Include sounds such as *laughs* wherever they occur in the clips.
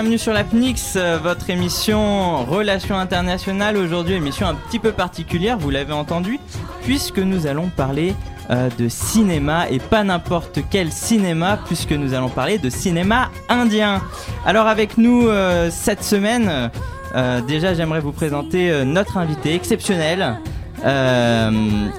Bienvenue sur la PNIX, euh, votre émission Relations internationales. Aujourd'hui, émission un petit peu particulière, vous l'avez entendu, puisque nous allons parler euh, de cinéma et pas n'importe quel cinéma, puisque nous allons parler de cinéma indien. Alors, avec nous euh, cette semaine, euh, déjà, j'aimerais vous présenter notre invité exceptionnel.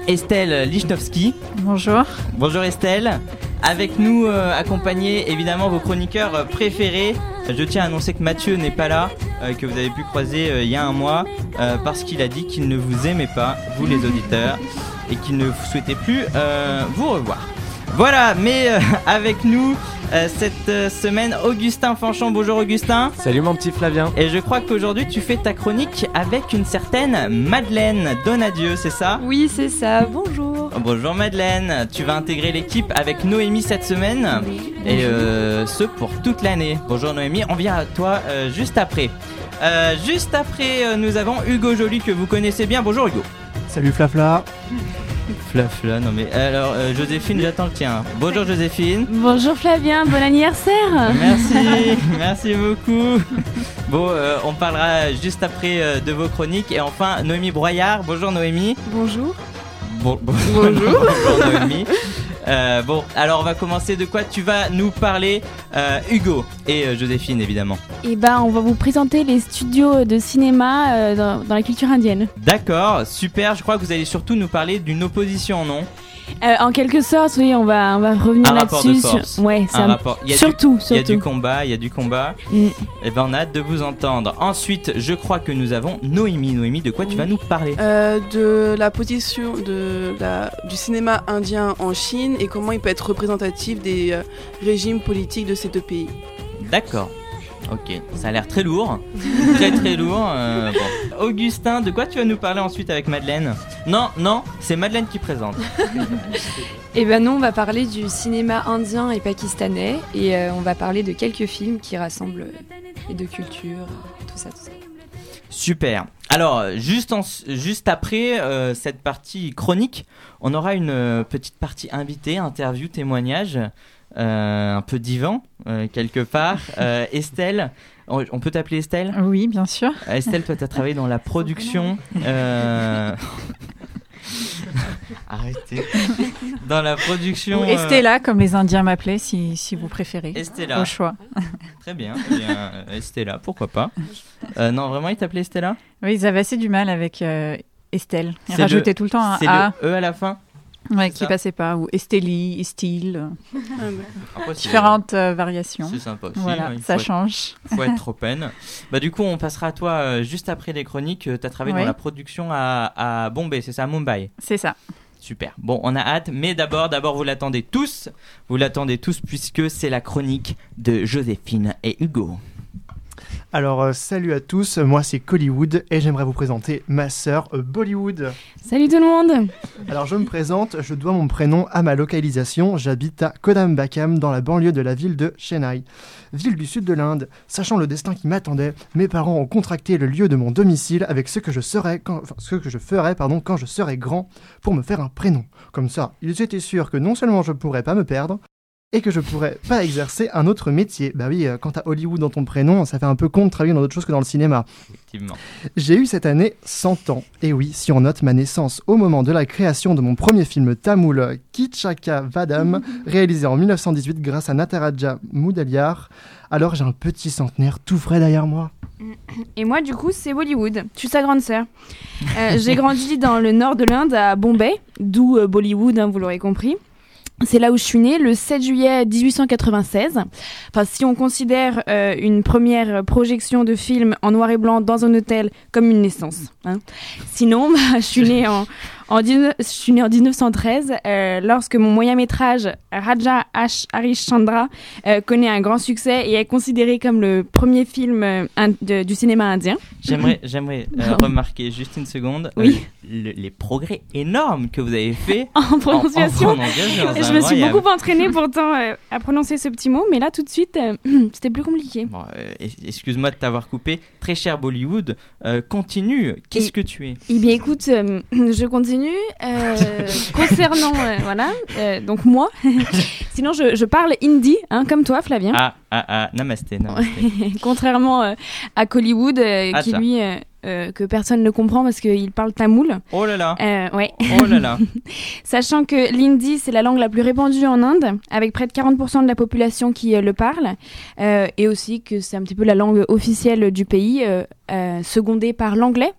Estelle Lichnowsky. Bonjour. Bonjour Estelle. Avec nous, euh, accompagner évidemment vos chroniqueurs euh, préférés. Je tiens à annoncer que Mathieu n'est pas là, euh, que vous avez pu croiser euh, il y a un mois, euh, parce qu'il a dit qu'il ne vous aimait pas, vous les auditeurs, et qu'il ne souhaitait plus euh, vous revoir. Voilà, mais euh, *laughs* avec nous euh, cette euh, semaine, Augustin Fanchon. Bonjour Augustin. Salut mon petit Flavien. Et je crois qu'aujourd'hui tu fais ta chronique avec une certaine Madeleine Donadieu, c'est ça? Oui, c'est ça. Bonjour. Bonjour Madeleine, tu vas intégrer l'équipe avec Noémie cette semaine et euh, ce pour toute l'année. Bonjour Noémie, on vient à toi euh, juste après. Euh, juste après, euh, nous avons Hugo Joly que vous connaissez bien. Bonjour Hugo. Salut Flafla. Flafla, non mais alors euh, Joséphine, j'attends le tien. Bonjour Joséphine. Bonjour Flavien, bon anniversaire. Merci, *laughs* merci beaucoup. Bon, euh, on parlera juste après euh, de vos chroniques et enfin Noémie Broyard. Bonjour Noémie. Bonjour. Bon, bon- Bonjour. *laughs* Euh, bon, alors on va commencer de quoi tu vas nous parler, euh, Hugo et euh, Joséphine évidemment. Et ben, on va vous présenter les studios de cinéma euh, dans, dans la culture indienne. D'accord, super. Je crois que vous allez surtout nous parler d'une opposition, non? Euh, en quelque sorte, oui, on va, on va revenir là-dessus. Sur... Ouais, Un un- rapport. Il y a du- surtout, Il y a du surtout. combat, il y a du combat. Mm. Et ben on a hâte de vous entendre. Ensuite, je crois que nous avons Noémie. Noémie, de quoi tu vas nous parler? Euh, de la position de la, du cinéma indien en Chine et comment il peut être représentatif des euh, régimes politiques de ces deux pays. D'accord. Ok, ça a l'air très lourd. très très lourd. euh, bon. Augustin, de quoi tu vas nous parler ensuite avec Madeleine? Non, non, c'est Madeleine qui présente. *laughs* Eh ben non, on va parler du cinéma indien et pakistanais et euh, on va parler de quelques films qui rassemblent les deux cultures, tout ça, tout ça. Super. Alors, juste, en- juste après euh, cette partie chronique, on aura une petite partie invitée, interview, témoignage, un peu divan, euh, quelque part. *laughs* Euh, Estelle, on, peut t'appeler Estelle? Oui, bien sûr. Euh, Estelle, toi, tu as travaillé dans la *laughs* production. euh, *laughs* Arrêtez. Dans la production. Ou euh, Estella, comme les Indiens m'appelaient, si, si vous préférez. Estella. Au choix. Très bien. eh bien, euh, Estella, pourquoi pas? Euh, non, vraiment, il t'appelait Estella? Oui, ils avaient assez du mal avec euh, Estelle. Ils rajoutaient le- tout le temps un A le E à la fin? Ouais, qui ça. passait pas. Ou Estélie, Estil. euh, *laughs* Après, c'est- différentes euh, variations. C'est sympa aussi. Voilà, hein, il ça change. faut être *laughs* trop peine. Bah du coup, on passera à toi euh, juste après les chroniques. Tu as travaillé Ouais. dans la production à, à Bombay, c'est ça, à Mumbai? C'est ça. Super. Bon, on a hâte, mais d'abord, d'abord, vous l'attendez tous. Vous l'attendez tous puisque c'est la chronique de Joséphine et Hugo. Alors euh, salut à tous, moi c'est Collywood et j'aimerais vous présenter ma sœur euh, Bollywood. Salut tout le monde. Alors je me présente, je dois mon prénom à ma localisation, j'habite à Kodambakam dans la banlieue de la ville de Chennai, ville du sud de l'Inde. Sachant le destin qui m'attendait, mes parents ont contracté le lieu de mon domicile avec ce que je serais quand, enfin, ce que je ferais pardon quand je serais grand pour me faire un prénom. Comme ça, ils étaient sûrs que non seulement je pourrais pas me perdre, et que je pourrais pas exercer un autre métier. Bah oui, euh, quand t'as Hollywood dans ton prénom, ça fait un peu con de travailler dans autre chose que dans le cinéma. Effectivement. J'ai eu cette année 100 ans. Et oui, si on note ma naissance au moment de la création de mon premier film tamoul Kichaka Vadam, *laughs* réalisé en 1918 grâce à Nataraja Moudaliar, alors j'ai un petit centenaire tout frais derrière moi. *clears throat* Et moi, du coup, c'est Bollywood. Je suis sa grande sœur. Euh, J'ai grandi dans le nord de l'Inde, à Bombay, d'où euh, Bollywood, hein, vous l'aurez compris. C'est là où je suis née, le 7 juillet 1896. Enfin, si on considère euh, une première projection de film en noir et blanc dans un hôtel comme une naissance. hein. Sinon, *laughs* bah, je suis née en, en, 19 je suis née en 1913, euh, lorsque mon moyen métrage Raja H. Harishchandra euh, connaît un grand succès et est considéré comme le premier film euh, de- du cinéma indien. J'aimerais, j'aimerais euh, remarquer juste une seconde Oui. le- les progrès énormes que vous avez fait En en, en prononciation. je me suis beaucoup entraînée pourtant à prononcer ce petit mot, mais là tout de suite, *clears throat* c'était plus compliqué. Bon, excuse-moi de t'avoir coupé. Très cher Bollywood, continue. Qu'est-ce que tu es? Eh bien écoute, *clears throat* je continue Euh, concernant, euh, voilà, euh, donc moi, *laughs* sinon je, je parle hindi, hein, comme toi, Flavien. Ah, ah, ah, namasté, namasté. *laughs* Contrairement à Collywood, euh, Ah, qui ça. lui, que personne ne comprend parce qu'il parle tamoul. Oh là là, ouais. oh là là. *laughs* Sachant que l'hindi, c'est la langue la plus répandue en Inde, avec près de 40% de la population qui le parle, et aussi que c'est un petit peu la langue officielle du pays, secondée par l'anglais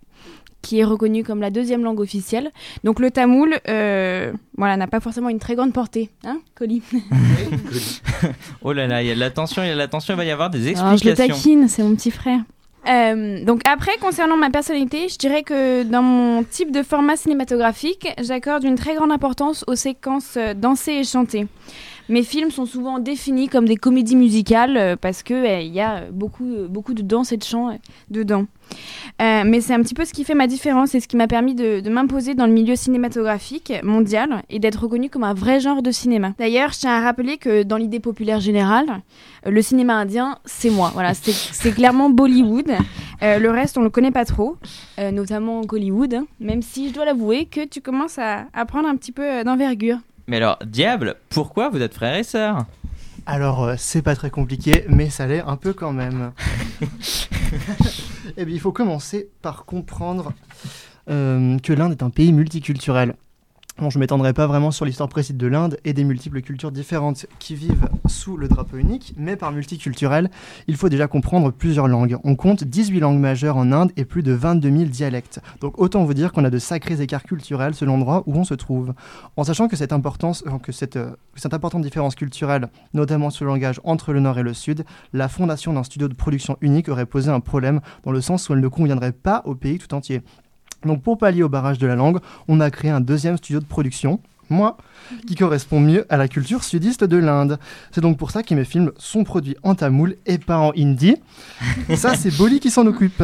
qui est reconnu comme la deuxième langue officielle. Donc le tamoul, euh, voilà, n'a pas forcément une très grande portée, hein, Colli *laughs* Oh là là, il y a de la tension, il y a de la tension, il va y avoir des Alors, je le explications. taquine, c'est mon petit frère. Euh, donc après, concernant ma personnalité, je dirais que dans mon type de format cinématographique, j'accorde une très grande importance aux séquences euh, dansées et chantées. Mes films sont souvent définis comme des comédies musicales euh, parce que euh, il y a beaucoup, euh, beaucoup de danse et de chant euh, dedans. Mais c'est un petit peu ce qui fait ma différence et ce qui m'a permis de, m'imposer dans le milieu cinématographique mondial et d'être reconnu comme un vrai genre de cinéma. D'ailleurs, je tiens à rappeler que dans l'idée populaire générale, le cinéma indien, c'est moi. Voilà, c'est clairement Bollywood. Le reste, on le connaît pas trop, euh, notamment Hollywood. hein, même si je dois l'avouer que tu commences à, à prendre un petit peu d'envergure. Mais alors, diable, pourquoi vous êtes frères et sœurs Alors, euh, c'est pas très compliqué, mais ça l'est un peu quand même. *laughs* Eh bien, il faut commencer par comprendre euh, que l'Inde est un pays multiculturel. Bon, je ne m'étendrai pas vraiment sur l'histoire précise de l'Inde et des multiples cultures différentes qui vivent sous le drapeau unique, mais par multiculturel, il faut déjà comprendre plusieurs langues. On compte 18 langues majeures en Inde et plus de 22 000 dialectes. Donc autant vous dire qu'on a de sacrés écarts culturels selon l'endroit où on se trouve. En sachant que cette, importance, euh, euh, que cette importante différence culturelle, notamment sur le langage entre le Nord et le Sud, la fondation d'un studio de production unique aurait posé un problème dans le sens où elle ne conviendrait pas au pays tout entier. Donc pour pallier au barrage de la langue, on a créé un deuxième studio de production, moi, qui correspond mieux à la culture sudiste de l'Inde. C'est donc pour ça que mes films sont produits en tamoul et pas en hindi. Ça, c'est Boli qui s'en occupe.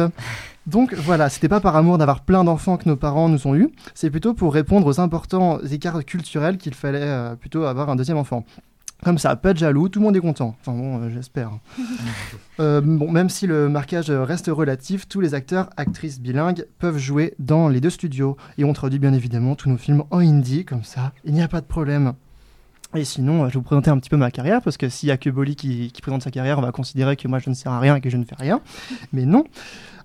Donc voilà, c'était pas par amour d'avoir plein d'enfants que nos parents nous ont eus, c'est plutôt pour répondre aux importants écarts culturels qu'il fallait euh, plutôt avoir un deuxième enfant. Comme ça, pas de jaloux, tout le monde est content. Enfin bon, euh, j'espère. *laughs* Euh, bon, même si le marquage reste relatif, tous les acteurs, actrices bilingues peuvent jouer dans les deux studios. Et on traduit bien évidemment tous nos films en hindi, comme ça, il n'y a pas de problème. Et sinon, euh, je vais vous présenter un petit peu ma carrière, parce que s'il n'y a que Bolly qui, qui présente sa carrière, on va considérer que moi je ne sers à rien et que je ne fais rien. Mais non.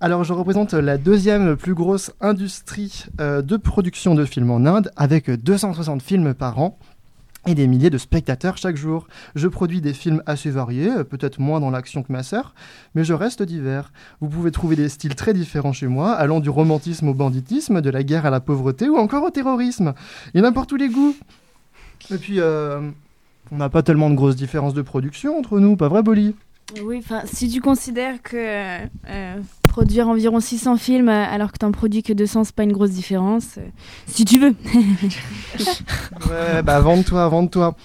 Alors, je représente la deuxième plus grosse industrie euh, de production de films en Inde, avec 260 films par an et des milliers de spectateurs chaque jour. Je produis des films assez variés, euh, peut-être moins dans l'action que ma sœur, mais je reste divers. Vous pouvez trouver des styles très différents chez moi, allant du romantisme au banditisme, de la guerre à la pauvreté ou encore au terrorisme. Il pour tous les goûts. Et puis, euh, on n'a pas tellement de grosses différences de production entre nous, pas vrai, Bolly? Oui, enfin, si tu considères que euh, produire environ 600 films euh, alors que t'en produis que 200, c'est pas une grosse différence, euh, si tu veux. *laughs* Ouais, bah vende-toi, vende-toi.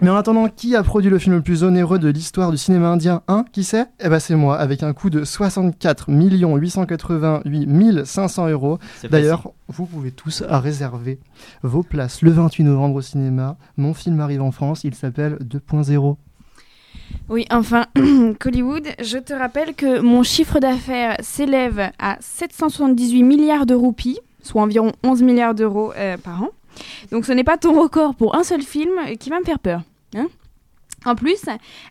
Mais en attendant, qui a produit le film le plus onéreux de l'histoire du cinéma indien Hein Qui c'est? Eh bah c'est moi, avec un coût de 64 888 500 euros. D'ailleurs, vous pouvez tous réserver vos places le 28 novembre au cinéma. Mon film arrive en France, il s'appelle 2.0. Oui, enfin, *clears throat* Hollywood, je te rappelle que mon chiffre d'affaires s'élève à 778 milliards de roupies, soit environ 11 milliards d'euros euh, par an. Donc ce n'est pas ton record pour un seul film qui va me faire peur. hein. en plus,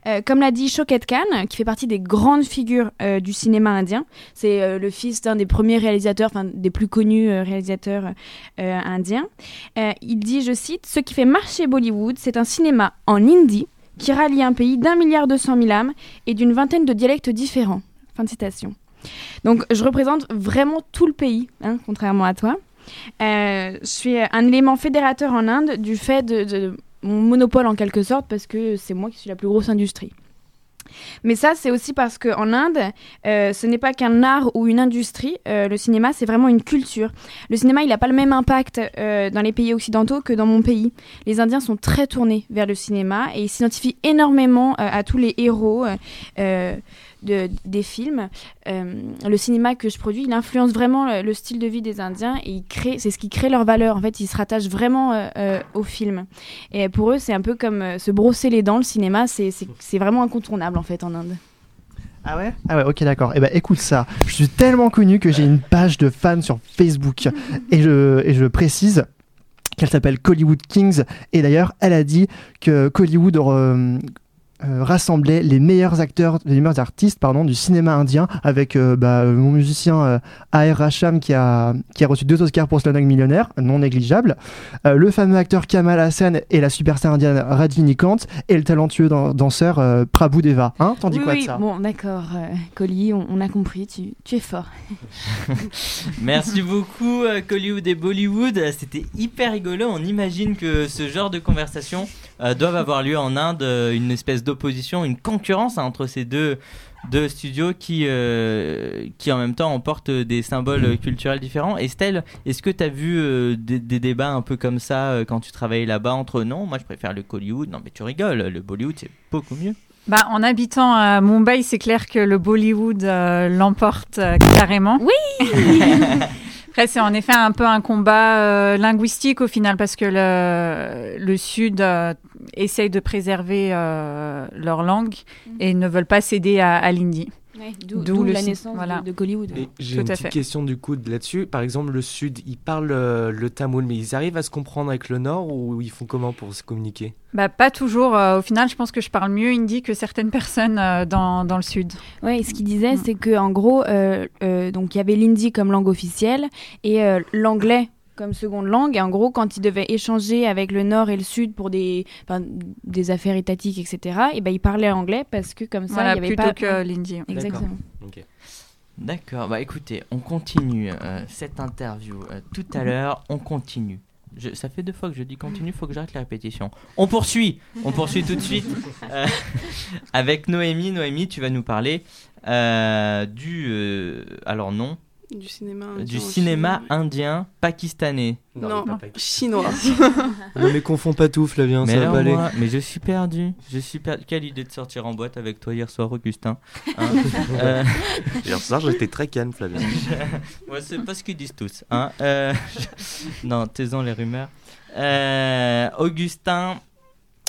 euh, comme l'a dit Shoket Khan, qui fait partie des grandes figures euh, du cinéma indien, c'est le fils d'un des premiers réalisateurs, enfin des plus connus réalisateurs indiens, il dit, je cite, Ce qui fait marcher Bollywood, c'est un cinéma en hindi qui rallie un pays d'un milliard deux cent mille âmes et d'une vingtaine de dialectes différents. Fin de citation. Donc je représente vraiment tout le pays, hein, contrairement à toi. Euh, je suis un élément fédérateur en Inde du fait de, de mon monopole en quelque sorte parce que c'est moi qui suis la plus grosse industrie. Mais ça, c'est aussi parce qu'en Inde, euh, ce n'est pas qu'un art ou une industrie. euh, le cinéma, c'est vraiment une culture. Le cinéma, il n'a pas le même impact euh, dans les pays occidentaux que dans mon pays. Les Indiens sont très tournés vers le cinéma et ils s'identifient énormément à tous les héros de- des films. Euh, le cinéma que je produis, il influence vraiment le, le style de vie des Indiens et il crée, c'est ce qui crée leur valeur. En fait, ils se rattachent vraiment euh, euh, au film. Et pour eux, c'est un peu comme se brosser les dents. Le cinéma, c'est- vraiment incontournable en fait en Inde. Ah ouais? Ah ouais, ok, d'accord. Eh ben, écoute ça. Je suis tellement connu que j'ai une page de fans sur Facebook. *laughs* et, je, et je précise qu'elle s'appelle Hollywood Kings. Et d'ailleurs, elle a dit que Hollywood euh, euh, rassemblait les meilleurs acteurs, les meilleurs artistes pardon, du cinéma indien avec euh, bah, mon musicien euh, A.R. Racham qui a, qui a reçu deux Oscars pour Slumdog Millionnaire, non négligeable, euh, le fameux acteur Kamal Hassan et la superstar indienne Rajini Kant et le talentueux dan- danseur euh, Prabhu Deva. Hein T'en dis oui, quoi oui, de ça? Bon, d'accord, euh, Colly, on, on a compris, tu, tu es fort. *laughs* Merci beaucoup, Hollywood et Bollywood. C'était hyper rigolo. On imagine que ce genre de conversation euh, doivent avoir lieu en Inde, euh, une espèce d'opposition, une concurrence hein, entre ces deux, deux studios qui, euh, qui en même temps emportent des symboles euh, culturels différents. Estelle, est-ce que tu as vu euh, des, des débats un peu comme ça euh, quand tu travaillais là-bas entre non, moi je préfère le Hollywood, non mais tu rigoles, le Bollywood c'est beaucoup mieux. Bah, en habitant à Mumbai, c'est clair que le Bollywood euh, l'emporte euh, carrément. Oui *laughs* Après, c'est en effet un peu un combat euh, linguistique au final, parce que le, le Sud euh, essaye de préserver euh, leur langue et ne veulent pas céder à, à l'hindi. D'où la naissance voilà. de, de Hollywood. J'ai une petite fait. question du coup de- là-dessus. Par exemple, le Sud, ils parlent euh, le tamoul, mais ils arrivent à se comprendre avec le Nord ou ils font comment pour se communiquer? Bah, pas toujours. euh, au final, je pense que je parle mieux hindi que certaines personnes euh, dans, dans le Sud. Ouais, et ce qu'il disait, c'est que en gros, euh, euh, donc il y avait l'hindi comme langue officielle et euh, l'anglais comme seconde langue. Et en gros, quand ils devaient échanger avec le Nord et le Sud pour des, enfin, des affaires étatiques, etc., et ben ils parlaient anglais parce que comme ça, Voilà, il y avait plutôt pas. que l'hindi. Exactement. D'accord, bah écoutez, on continue euh, cette interview euh, tout à l'heure, on continue. Je- ça fait deux fois que je dis continue, faut que j'arrête la répétition. On poursuit, on poursuit tout de suite euh, avec Noémie. Noémie, tu vas nous parler euh, du, euh, alors non, Du cinéma indien. du cinéma Chine. indien pakistanais. Non, pas- chinois. *laughs* Non mais confonds pas tout, Flavien, mais ça va pas aller. moi, mais je suis perdu, je suis perdu. Quelle idée de sortir en boîte avec toi hier soir, Augustin Hein *laughs* Euh, Hier soir, j'étais très calme, Flavien. *laughs* Ouais, c'est pas ce qu'ils disent tous. Hein. Euh, non, taisons les rumeurs. Euh, Augustin,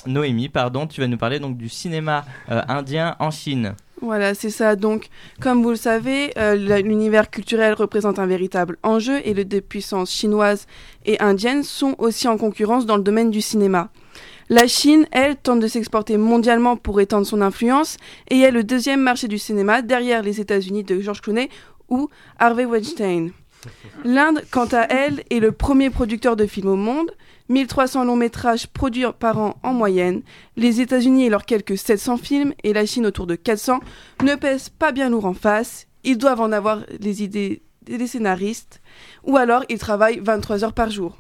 Noémie, pardon, tu vas nous parler donc du cinéma euh, indien en Chine. Voilà, c'est ça. Donc, comme vous le savez, euh, l'univers culturel représente un véritable enjeu et les deux puissances chinoises et indiennes sont aussi en concurrence dans le domaine du cinéma. La Chine, elle, tente de s'exporter mondialement pour étendre son influence et est le deuxième marché du cinéma derrière les États-Unis de George Clooney ou Harvey Weinstein. *laughs* L'Inde, quant à elle, est le premier producteur de films au monde, 1300 longs métrages produits par an en moyenne, les États-Unis et leurs quelques 700 films et la Chine autour de 400 ne pèsent pas bien lourd en face, ils doivent en avoir les idées des scénaristes, ou alors ils travaillent 23 heures par jour.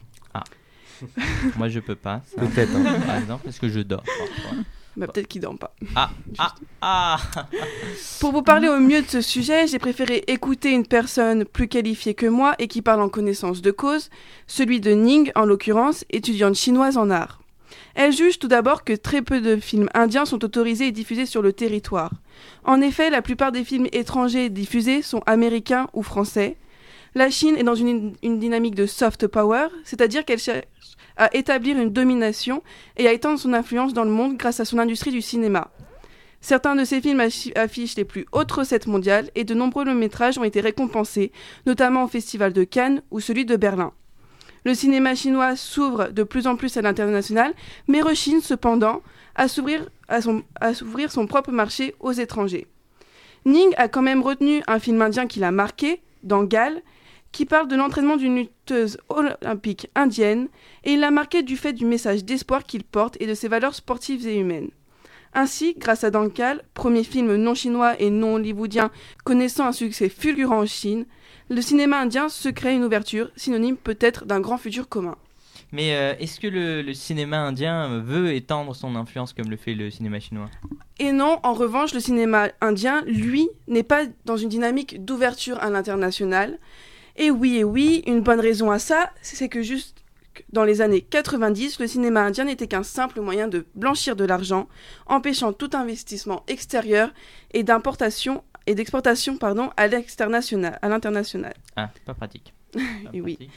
*laughs* Moi, je peux pas. Peut-être. hein. Par exemple, parce que je dors. parfois. Bah, Peut-être qu'ils dorment pas. Ah, ah, ah *laughs* Pour vous parler au mieux de ce sujet, j'ai préféré écouter une personne plus qualifiée que moi et qui parle en connaissance de cause, celui de Ning en l'occurrence, étudiante chinoise en art. Elle juge tout d'abord que très peu de films indiens sont autorisés et diffusés sur le territoire. En effet, la plupart des films étrangers diffusés sont américains ou français. La Chine est dans une, une dynamique de soft power, c'est-à-dire qu'elle à établir une domination et à étendre son influence dans le monde grâce à son industrie du cinéma. Certains de ces films affi- affichent les plus hautes recettes mondiales et de nombreux longs métrages ont été récompensés, notamment au Festival de Cannes ou celui de Berlin. Le cinéma chinois s'ouvre de plus en plus à l'international, mais rechigne cependant à s'ouvrir son, son propre marché aux étrangers. Ning a quand même retenu un film indien qui l'a marqué, dans Gall, qui parle de l'entraînement d'une lutteuse olympique indienne, et il l'a marqué du fait du message d'espoir qu'il porte et de ses valeurs sportives et humaines. Ainsi, grâce à Dankal, premier film non chinois et non hollywoodien connaissant un succès fulgurant en Chine, le cinéma indien se crée une ouverture, synonyme peut-être d'un grand futur commun. Mais euh, est-ce que le, le cinéma indien veut étendre son influence comme le fait le cinéma chinois? Et non, en revanche, le cinéma indien, lui, n'est pas dans une dynamique d'ouverture à l'international. Et oui, et oui, une bonne raison à ça, c'est que juste dans les années 90, le cinéma indien n'était qu'un simple moyen de blanchir de l'argent, empêchant tout investissement extérieur et d'importation et d'exportation pardon à l'externational, à l'international. Ah, pas pratique. *laughs* Pas Et oui. pratique.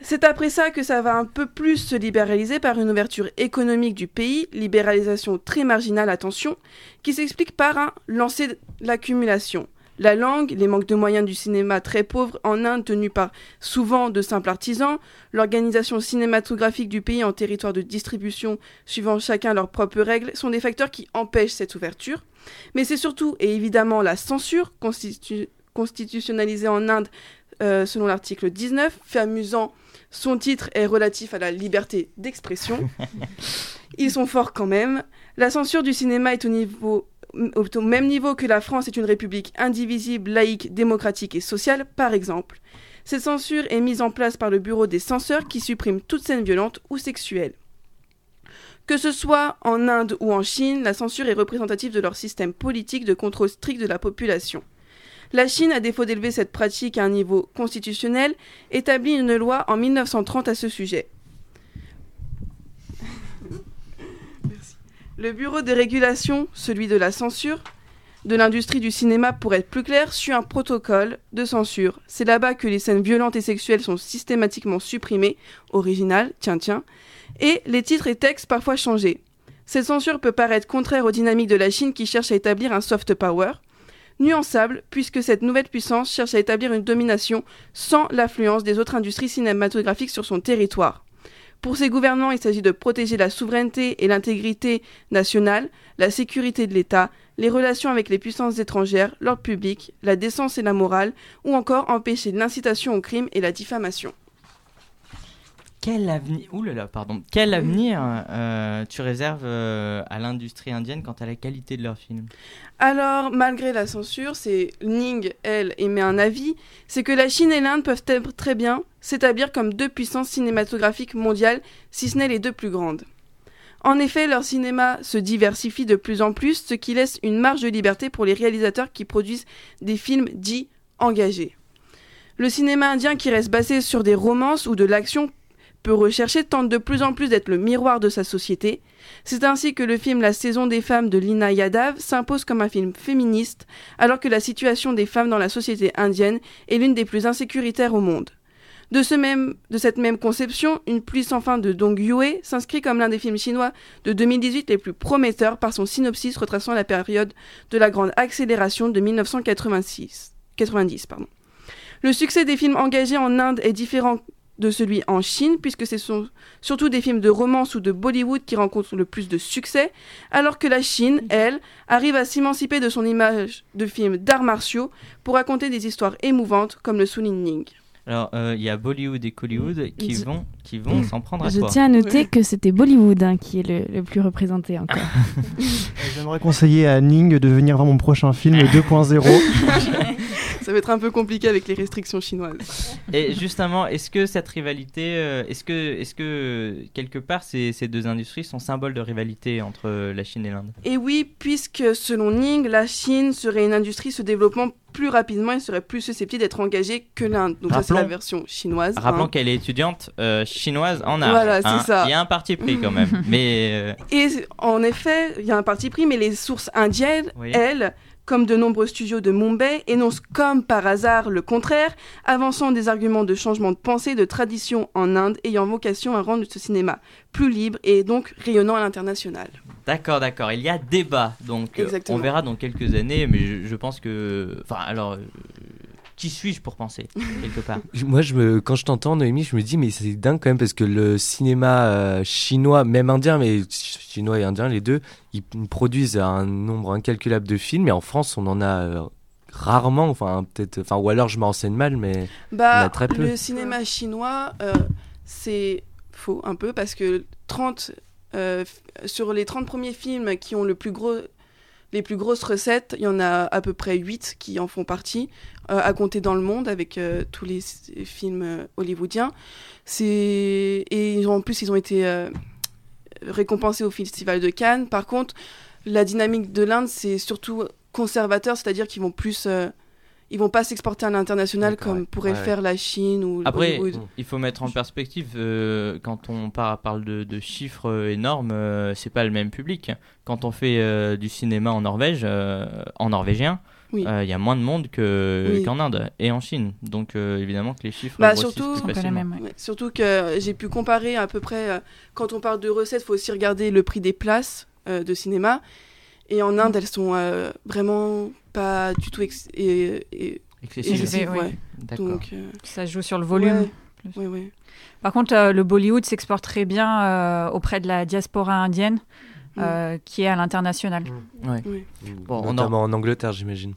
C'est après ça que ça va un peu plus se libéraliser par une ouverture économique du pays, libéralisation très marginale, attention, qui s'explique par un lancer de l'accumulation. La langue, les manques de moyens du cinéma très pauvre en Inde tenu par souvent de simples artisans, l'organisation cinématographique du pays en territoire de distribution suivant chacun leurs propres règles sont des facteurs qui empêchent cette ouverture. Mais c'est surtout et évidemment la censure constitu- constitutionnalisée en Inde euh, selon l'article 19, fait amusant, son titre est relatif à la liberté d'expression. *laughs* Ils sont forts quand même. La censure du cinéma est au niveau au même niveau que la France est une république indivisible, laïque, démocratique et sociale, par exemple. Cette censure est mise en place par le bureau des censeurs qui supprime toute scène violente ou sexuelle. Que ce soit en Inde ou en Chine, la censure est représentative de leur système politique de contrôle strict de la population. La Chine, à défaut d'élever cette pratique à un niveau constitutionnel, établit une loi en 1930 à ce sujet. Le bureau de régulation, celui de la censure, de l'industrie du cinéma pour être plus clair, suit un protocole de censure. C'est là-bas que les scènes violentes et sexuelles sont systématiquement supprimées, original, tiens tiens, et les titres et textes parfois changés. Cette censure peut paraître contraire aux dynamiques de la Chine qui cherche à établir un soft power, nuançable puisque cette nouvelle puissance cherche à établir une domination sans l'influence des autres industries cinématographiques sur son territoire. Pour ces gouvernants, il s'agit de protéger la souveraineté et l'intégrité nationale, la sécurité de l'État, les relations avec les puissances étrangères, l'ordre public, la décence et la morale, ou encore empêcher l'incitation au crime et la diffamation. Quel avenir, Ouh là là, pardon. Quel avenir euh, tu réserves euh, à l'industrie indienne quant à la qualité de leurs films? Alors, malgré la censure, c'est Ning, elle, émet un avis, c'est que la Chine et l'Inde peuvent être très bien s'établir comme deux puissances cinématographiques mondiales, si ce n'est les deux plus grandes. En effet, leur cinéma se diversifie de plus en plus, ce qui laisse une marge de liberté pour les réalisateurs qui produisent des films dits engagés. Le cinéma indien qui reste basé sur des romances ou de l'action peu recherché tente de plus en plus d'être le miroir de sa société. C'est ainsi que le film La saison des femmes de Lina Yadav s'impose comme un film féministe, alors que la situation des femmes dans la société indienne est l'une des plus insécuritaires au monde. De, ce même, de cette même conception, Une pluie sans fin de Dong Yue s'inscrit comme l'un des films chinois de 2018 les plus prometteurs par son synopsis retraçant la période de la grande accélération de 1986. 90, pardon. Le succès des films engagés en Inde est différent de celui en Chine, puisque ce sont surtout des films de romance ou de Bollywood qui rencontrent le plus de succès, alors que la Chine, elle, arrive à s'émanciper de son image de films d'arts martiaux pour raconter des histoires émouvantes, comme le souligne Ning. Alors, il euh, y a Bollywood et Hollywood qui Je- vont, qui vont s'en prendre à Je toi. tiens à noter que c'était Bollywood hein, qui est le, le plus représenté encore. *laughs* J'aimerais conseiller à Ning de venir voir mon prochain film *laughs* 2.0. *laughs* Ça va être un peu compliqué avec les restrictions chinoises. Et justement, est-ce que cette rivalité, euh, est-ce que, est-ce que quelque part ces, ces deux industries sont symboles de rivalité entre la Chine et l'Inde? Et oui, puisque selon Ning, la Chine serait une industrie se développant plus rapidement et serait plus susceptible d'être engagée que l'Inde. Donc ça c'est la Rappelons- version chinoise. Rappelons hein. qu'elle est étudiante euh, chinoise en art. Voilà, c'est hein. ça. Il y a un parti pris quand même. *laughs* Mais euh, Et en effet, il y a un parti pris, mais les sources indiennes, Oui. elles, comme de nombreux studios de Mumbai, énoncent comme par hasard le contraire, avançant des arguments de changement de pensée, et de tradition en Inde, ayant vocation à rendre ce cinéma plus libre et donc rayonnant à l'international. d'accord, d'accord. Il y a débat. Donc euh, Exactement. on verra dans quelques années. Mais je, je pense que, enfin, alors, euh, qui suis-je pour penser quelque part? *laughs* Moi, je me, quand je t'entends, Noémie, je me dis, mais c'est dingue quand même parce que le cinéma euh, chinois, même indien, mais chinois et indien, les deux, ils produisent un nombre incalculable de films. Et en France, on en a euh, rarement, enfin, peut-être, enfin, ou alors je me renseigne mal, mais en Bah, a très peu. le cinéma chinois, euh, c'est faux un peu parce que 30, euh, sur les 30 premiers films qui ont le plus gros, les plus grosses recettes, il y en a à peu près 8 qui en font partie, euh, à compter dans le monde avec tous les films hollywoodiens. C'est et en plus ils ont été récompensés au Festival de Cannes. Par contre, la dynamique de l'Inde, c'est surtout conservateur, c'est-à-dire qu'ils vont plus euh, ils vont pas s'exporter à l'international comme ouais. pourrait Ouais, le faire la Chine ou Après, Hollywood. il faut mettre en perspective, euh, quand on par- parle de, de chiffres euh, énormes, euh, c'est pas le même public. Quand on fait euh, du cinéma en Norvège, euh, en norvégien, Oui. euh, il y a moins de monde que- Oui. qu'en Inde et en Chine. Donc euh, évidemment que les chiffres Bah, surtout- plus facilement. même. ouais. Ouais, surtout que j'ai pu comparer à peu près, euh, quand on parle de recettes, il faut aussi regarder le prix des places euh, de cinéma. Et en Inde, elles sont euh, vraiment pas du tout ex- et, et- excessives. ouais. Donc, euh, Ça joue sur le volume. Ouais. plus. ouais, ouais. Par contre, euh, le Bollywood s'exporte très bien euh, auprès de la diaspora indienne euh, qui est à l'international. Ouais. Oui. Bon, on Notamment en Angleterre, j'imagine.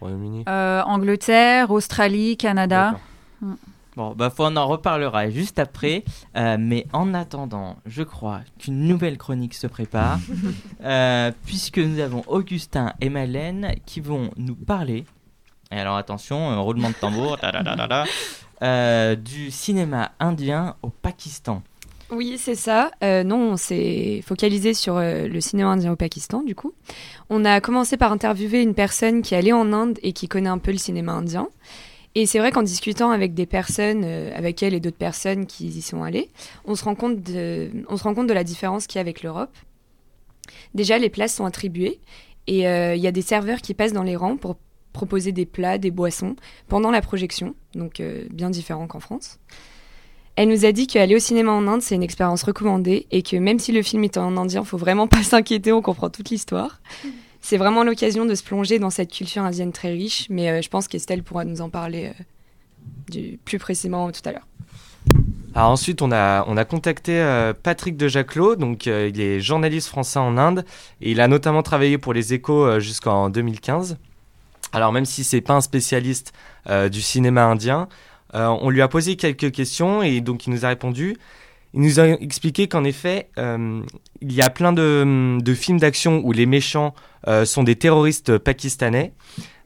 Royaume-Uni. Euh, Angleterre, Australie, Canada. D'accord. Bon, bah, faut, on en reparlera juste après. Euh, mais en attendant, je crois qu'une nouvelle chronique se prépare. *laughs* euh, puisque nous avons Augustin et Malène qui vont nous parler. Et alors attention, un roulement de tambour. ta, ta, ta, ta, ta, *laughs* euh, du cinéma indien au Pakistan. Oui, c'est ça. Euh, non, on s'est focalisé sur euh, le cinéma indien au Pakistan, du coup. On a commencé par interviewer une personne qui allée en Inde et qui connaît un peu le cinéma indien. Et c'est vrai qu'en discutant avec des personnes, euh, avec elle et d'autres personnes qui y sont allées, on se rend compte de, on se rend compte de la différence qu'il y a avec l'Europe. Déjà, les places sont attribuées et euh, il y a des serveurs qui passent dans les rangs pour proposer des plats, des boissons pendant la projection, donc bien différent qu'en France. Elle nous a dit qu'aller au cinéma en Inde, c'est une expérience recommandée et que même si le film est en indien, faut vraiment pas *laughs* s'inquiéter, on comprend toute l'histoire. C'est vraiment l'occasion de se plonger dans cette culture indienne très riche, mais euh, je pense qu'Estelle pourra nous en parler euh, du, plus précisément tout à l'heure. Alors ensuite, on a, on a contacté euh, Patrick de donc il est journaliste français en Inde et il a notamment travaillé pour les Échos jusqu'en 2015. Alors même si c'est pas un spécialiste du cinéma indien, on lui a posé quelques questions et donc il nous a répondu. Il nous a expliqué qu'en effet, euh, il y a plein de, films d'action où les méchants euh, sont des terroristes pakistanais.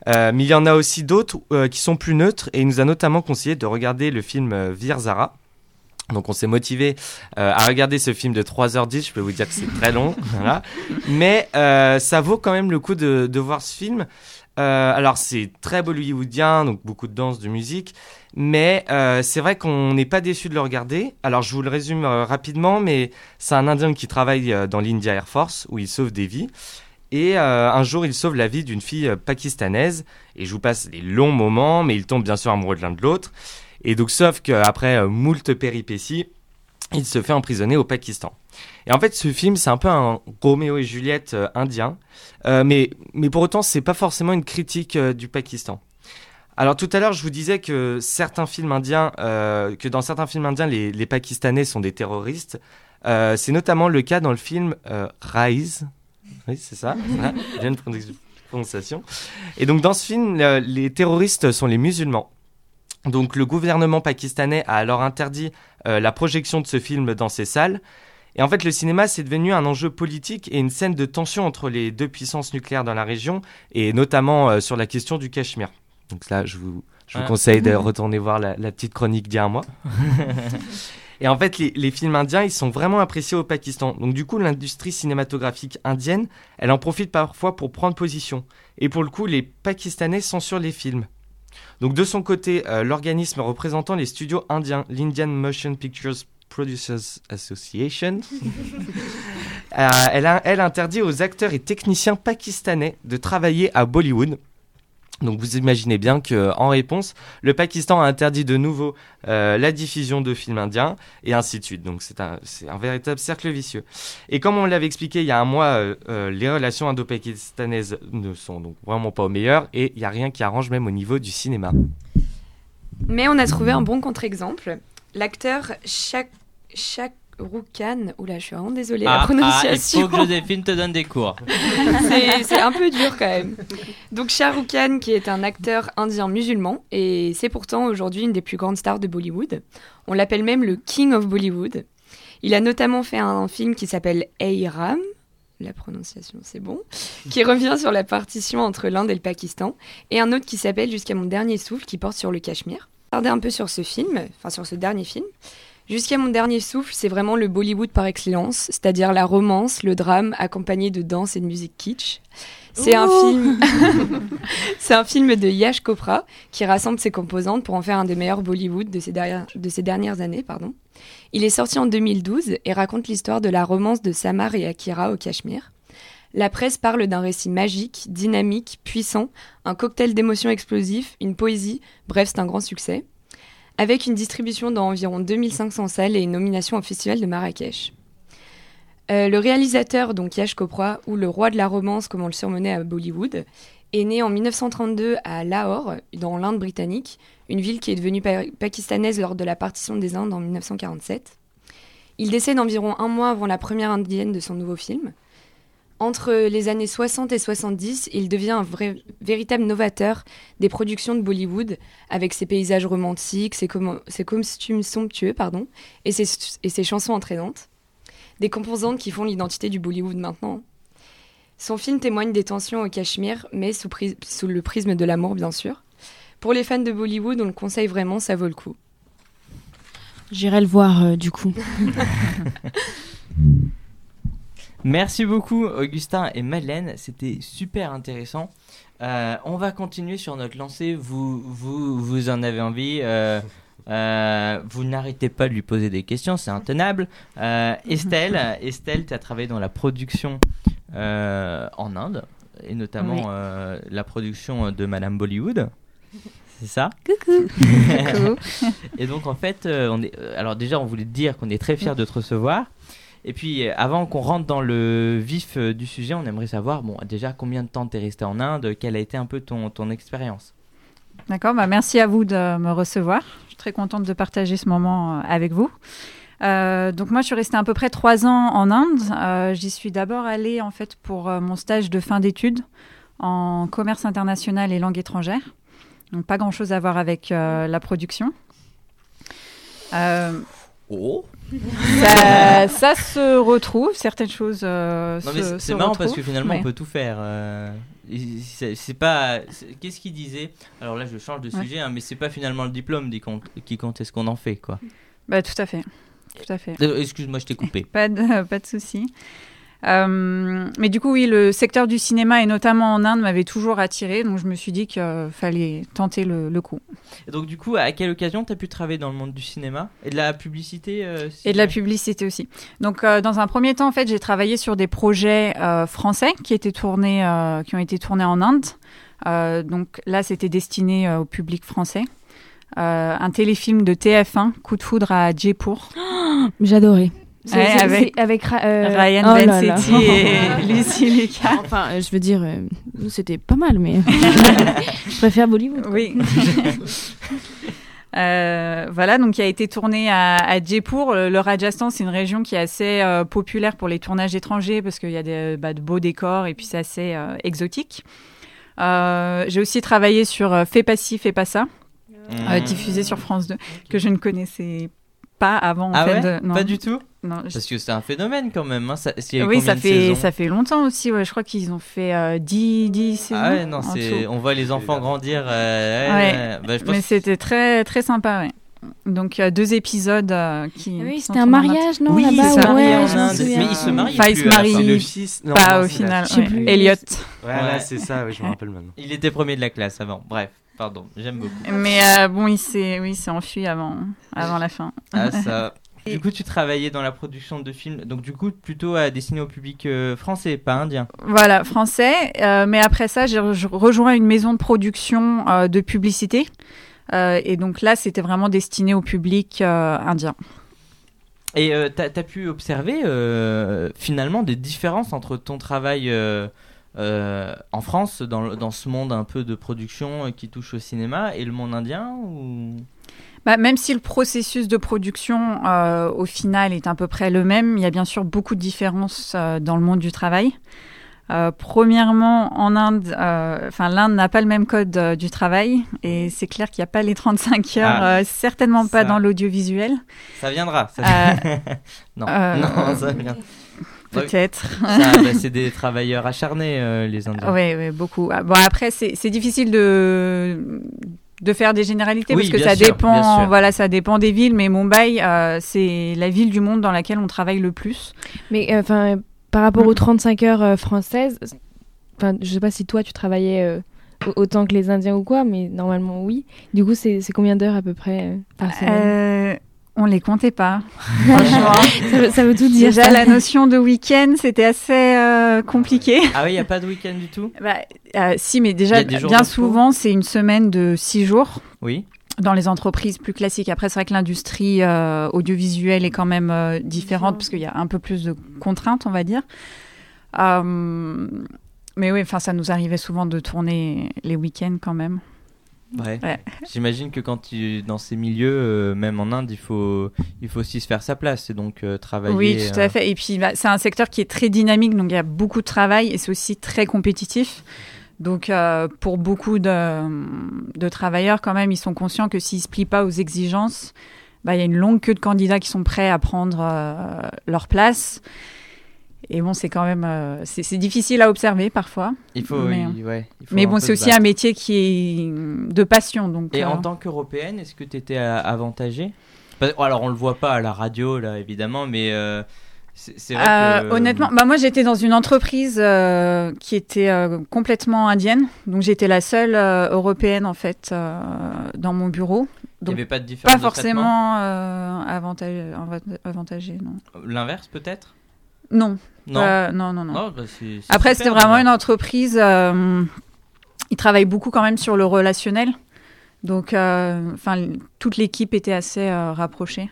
Euh, mais il y en a aussi d'autres euh, qui sont plus neutres et il nous a notamment conseillé de regarder le film euh, Veer Zara. Donc on s'est motivé euh, à regarder ce film de 3h10, je peux vous dire que c'est très long, *laughs* mais euh, ça vaut quand même le coup de voir ce film. Euh, alors c'est très bollywoodien, donc beaucoup de danse, de musique, mais euh, c'est vrai qu'on n'est pas déçu de le regarder. Alors je vous le résume euh, rapidement, mais c'est un Indien qui travaille dans l'India Air Force où il sauve des vies. Et un jour, il sauve la vie d'une fille pakistanaise. Et je vous passe les longs moments, mais ils tombent bien sûr amoureux de l'un de l'autre. Et donc, sauf qu'après moult péripéties, il se fait emprisonner au Pakistan. Et en fait, ce film, c'est un peu un Roméo et Juliette euh, indien. Euh, mais, mais pour autant, c'est pas forcément une critique euh, du Pakistan. Alors tout à l'heure, je vous disais que certains films indiens, que dans certains films indiens, les, les Pakistanais sont des terroristes. C'est notamment le cas dans le film Rise. Oui, c'est ça. *laughs* Voilà, bien de prononciation. Et donc dans ce film, les terroristes sont les musulmans. Donc le gouvernement pakistanais a alors interdit euh, la projection de ce film dans ses salles. Et en fait, le cinéma, c'est devenu un enjeu politique et une scène de tension entre les deux puissances nucléaires dans la région, et notamment euh, sur la question du Cachemire. Donc là, je vous, je vous Ah. conseille de *laughs* retourner voir la, la petite chronique d'il y a un mois. *laughs* Et en fait, les, les films indiens, ils sont vraiment appréciés au Pakistan. Donc du coup, l'industrie cinématographique indienne, elle en profite parfois pour prendre position. Et pour le coup, les Pakistanais censurent les films. Donc de son côté, euh, l'organisme représentant les studios indiens, l'Indian Motion Pictures Producers Association, *laughs* euh, elle, a, elle interdit aux acteurs et techniciens pakistanais de travailler à Bollywood. Donc vous imaginez bien que en réponse, le Pakistan a interdit de nouveau euh, la diffusion de films indiens et ainsi de suite. Donc c'est un, véritable cercle vicieux. Et comme on l'avait expliqué il y a un mois, euh, euh, les relations indo-pakistanaises ne sont donc vraiment pas au meilleur et il n'y a rien qui arrange même au niveau du cinéma. Mais on a trouvé un bon contre-exemple. L'acteur Shak Rukh Oula, je suis vraiment désolée, la Ah, ah, il prononciation. faut que Joséphine te donne des cours. *laughs* c'est c'est un peu dur quand même. Donc Shah Rukh Khan, qui est un acteur indien musulman, et c'est pourtant aujourd'hui une des plus grandes stars de Bollywood. On l'appelle même le King of Bollywood. Il a notamment fait un film qui s'appelle Hey Ram, la prononciation c'est bon, qui *laughs* revient sur la partition entre l'Inde et le Pakistan, et un autre qui s'appelle Jusqu'à mon dernier souffle, qui porte sur le Cachemire. Regardez un peu sur ce film, enfin sur ce dernier film. Jusqu'à mon dernier souffle, c'est vraiment le Bollywood par excellence, c'est-à-dire la romance, le drame, accompagné de danse et de musique kitsch. C'est un film. *laughs* *laughs* c'est un film de Yash Chopra qui rassemble ses composantes pour en faire un des meilleurs Bollywood de ces, dernières, de ces dernières années. Pardon. Il est sorti en 2012 et raconte l'histoire de la romance de Samar et Akira au Cachemire. La presse parle d'un récit magique, dynamique, puissant, un cocktail d'émotions explosifs, une poésie, bref, c'est un grand succès. Avec une distribution dans environ 2500 salles et une nomination au Festival de Marrakech. Euh, le réalisateur, donc Yash Chopra, ou le roi de la romance, comme on le surmenait à Bollywood, est né en 1932 à Lahore, dans l'Inde britannique, une ville qui est devenue pa- pakistanaise lors de la partition des Indes en 1947. Il décède environ un mois avant la première indienne de son nouveau film. Entre les années 60 et 70, il devient un vrai, véritable novateur des productions de Bollywood, avec ses paysages romantiques, ses, costumes somptueux pardon, et, ses, et ses chansons entraînantes. Des composantes qui font l'identité du Bollywood maintenant. Son film témoigne des tensions au Cachemire, mais sous le prisme de l'amour, bien sûr. Pour les fans de Bollywood, on le conseille vraiment, ça vaut le coup. J'irai le voir euh, du coup. *laughs* Merci beaucoup Augustin et Madeleine, c'était super intéressant. Euh, on va continuer sur notre lancée, vous, vous, vous en avez envie, euh, euh, vous n'arrêtez pas de lui poser des questions, c'est intenable. Estelle, *laughs* Estelle, tu as travaillé dans la production en Inde, et notamment Oui. la production de Madame Bollywood. C'est ça? *laughs* Coucou. Et donc en fait, on est, alors déjà on voulait te dire qu'on est très fiers de te recevoir. Et puis euh, avant qu'on rentre dans le vif euh, du sujet, on aimerait savoir, bon déjà combien de temps t'es resté en Inde, quelle a été un peu ton, ton expérience? D'accord, bah merci à vous de me recevoir. Je suis très contente de partager ce moment euh, avec vous. Euh, donc moi, je suis restée à peu près trois ans en Inde. Euh, J'y suis d'abord allée en fait pour mon stage de fin d'études en commerce international et langue étrangère. Donc pas grand-chose à voir avec euh, la production. Euh, Oh ça, ça se retrouve, certaines choses. euh, c'est- marrant parce que finalement on peut tout faire. euh, c'est pas. Qu'est-ce qu'il disait? Alors là je change de Ouais. sujet, hein, mais c'est pas finalement le diplôme qui compte, qui compte, c'est ce qu'on en fait quoi. Bah, tout à fait, tout à fait. Euh, Excuse-moi, je t'ai coupé. Pas de, *laughs* pas de souci. Euh, mais du coup, oui, le secteur du cinéma et notamment en Inde m'avait toujours attiré, donc je me suis dit qu'il fallait tenter le, le coup. Et donc du coup, à quelle occasion t'as pu travailler dans le monde du cinéma et de la publicité euh, Et de la publicité aussi. Donc, euh, dans un premier temps, en fait, j'ai travaillé sur des projets euh, français qui étaient tournés, euh, qui ont été tournés en Inde. Euh, donc là, c'était destiné euh, au public français. Euh, un téléfilm de TF1, Coup de foudre à *gasps* Jaipur. J'adorais. Ouais, avec- euh, Ryan oh. Bensetti *laughs* et Lucie Lucas. Enfin, euh, je veux dire, euh, nous, c'était pas mal, mais *laughs* je préfère Bollywood. quoi. Oui. *laughs* Euh, voilà, donc qui a été tourné à, à Jaipur. Le, le Rajasthan, c'est une région qui est assez euh, populaire pour les tournages étrangers parce qu'il y a des, bah, de beaux décors et puis c'est assez euh, exotique. Euh, J'ai aussi travaillé sur euh, Fais pas ci, fais pas ça, euh, Mmh. diffusé sur France 2, que je ne connaissais pas avant. En Ah fait, ouais? de- non, Pas du tout? Non, je- Parce que c'est un phénomène quand même. Hein. Ça, il y a eu oui, ça fait, ça fait longtemps aussi. Ouais. Je crois qu'ils ont fait euh, 10, 10 saisons. Ah ouais, non, en c'est, tout. on voit les enfants grandir. euh, ouais, Ouais. ouais. Bah, je pense Mais c'était très, très sympa, ouais. Donc, deux épisodes euh, qui. Ah oui, c'était un mariage, non Oui, ouais, je. Mais ils se marient Enfin, ils se marient. le fils. Non, Pas non, au final. Ouais. plus. Elliot. Voilà, Ouais. c'est ça, oui, je me rappelle maintenant. Il était premier de la classe avant. Bref, pardon, j'aime beaucoup. Mais euh, bon, il s'est, oui, enfui avant, avant la fin. Ah, ça. *laughs* Du coup, tu travaillais dans la production de films, donc du coup, plutôt à destiner au public euh, français, pas indien. Voilà, français. Euh, mais après ça, j'ai re- rejoint une maison de production euh, de publicité. Euh, et donc là, c'était vraiment destiné au public indien. Et t'as as pu observer finalement des différences entre ton travail en France, dans, dans ce monde un peu de production qui touche au cinéma, et le monde indien ou... Bah, même si le processus de production, euh, au final, est à peu près le même, il y a bien sûr beaucoup de différences euh, dans le monde du travail. Euh, premièrement, en Inde, enfin l'Inde n'a pas le même code du travail et c'est clair qu'il n'y a pas les 35 heures, Ah, euh, certainement pas dans l'audiovisuel. Ça viendra. Ça... *laughs* Non. non, ça vient. Peut-être. Bah, c'est des travailleurs acharnés, les Indiens. Oui, oui, beaucoup. Ah, Bon, après, c'est difficile de de faire des généralités Oui, parce que ça sûr, dépend, voilà, ça dépend des villes. Mais Mumbai, euh, c'est la ville du monde dans laquelle on travaille le plus. Mais euh, enfin, par rapport Mm. aux 35 heures euh, françaises, enfin, je sais pas si toi tu travaillais euh, au- autant que les Indiens ou quoi, mais normalement oui. Du coup, c'est c'est combien d'heures à peu près euh, par semaine? Euh, on les comptait pas. *laughs* Franchement. ça, veut, ça veut tout dire. Déjà, la notion de week-end, c'était assez euh, compliqué. Ah oui, il n'y a pas de week-end du tout? Bah, euh, si, mais déjà, bien souvent, c'est une semaine de six jours Oui. dans les entreprises plus classiques. Après, c'est vrai que l'industrie euh, audiovisuelle est quand même euh, différente parce qu'il y a un peu plus de contraintes, on va dire. Euh, mais oui, enfin, ça nous arrivait souvent de tourner les week-ends quand même. Ouais. Ouais. J'imagine que quand tu dans ces milieux, euh, même en Inde, il faut, il faut aussi se faire sa place et donc euh, travailler. Oui, tout euh, à fait. Et puis, bah, c'est un secteur qui est très dynamique, donc il y a beaucoup de travail et c'est aussi très compétitif. Donc, euh, pour beaucoup de, de travailleurs, quand même, ils sont conscients que s'ils ne se plient pas aux exigences, bah, il y a une longue queue de candidats qui sont prêts à prendre euh, leur place. Et bon, c'est quand même euh, c'est difficile à observer parfois. Il faut, Mais, il- ouais, il faut Mais bon, c'est aussi battre. un métier qui est de passion. Donc, Et euh, en tant qu'Européenne, est-ce que tu étais avantagée? Parce- Alors, on le voit pas à la radio, là, évidemment, mais euh, c'est vrai Euh, que... Honnêtement, bah moi j'étais dans une entreprise euh, qui était euh, complètement indienne, donc j'étais la seule euh, européenne en fait euh, dans mon bureau. il n'y avait pas de différence pas de traitement? forcément euh, avantagé, avantagé, non. L'inverse, peut-être? Non, Non. euh, non, non, non. Oh, bah, Après c'était vraiment une entreprise. Euh, ils travaillent beaucoup quand même sur le relationnel, donc euh, toute l'équipe était assez rapprochée.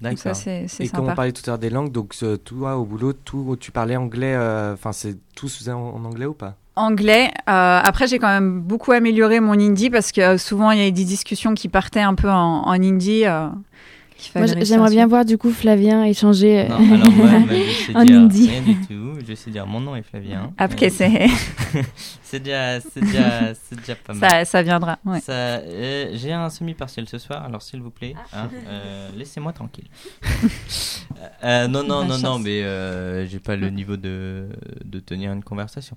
D'accord. Et comme on parlait tout à l'heure des langues, donc toi au boulot, tout, tu parlais anglais, enfin c'est tout se faisait en, en anglais ou pas? Anglais. Euh, après, j'ai quand même beaucoup amélioré mon hindi parce que euh, souvent il y avait des discussions qui partaient un peu en, en hindi. euh, j'aimerais bien voir du coup Flavien échanger. euh, Non, alors moi, moi, je *laughs* sais En dire hindi. rien du tout. Je sais dire mon nom est Flavien. Après, Mais c'est *laughs* c'est déjà, c'est déjà, c'est déjà pas mal. ça, ça viendra. ouais. Euh, J'ai un semi-partiel ce soir, alors s'il vous plaît, hein, euh, *laughs* laissez-moi tranquille. Euh, non, non, non, non, mais euh, j'ai pas le niveau de, de tenir une conversation.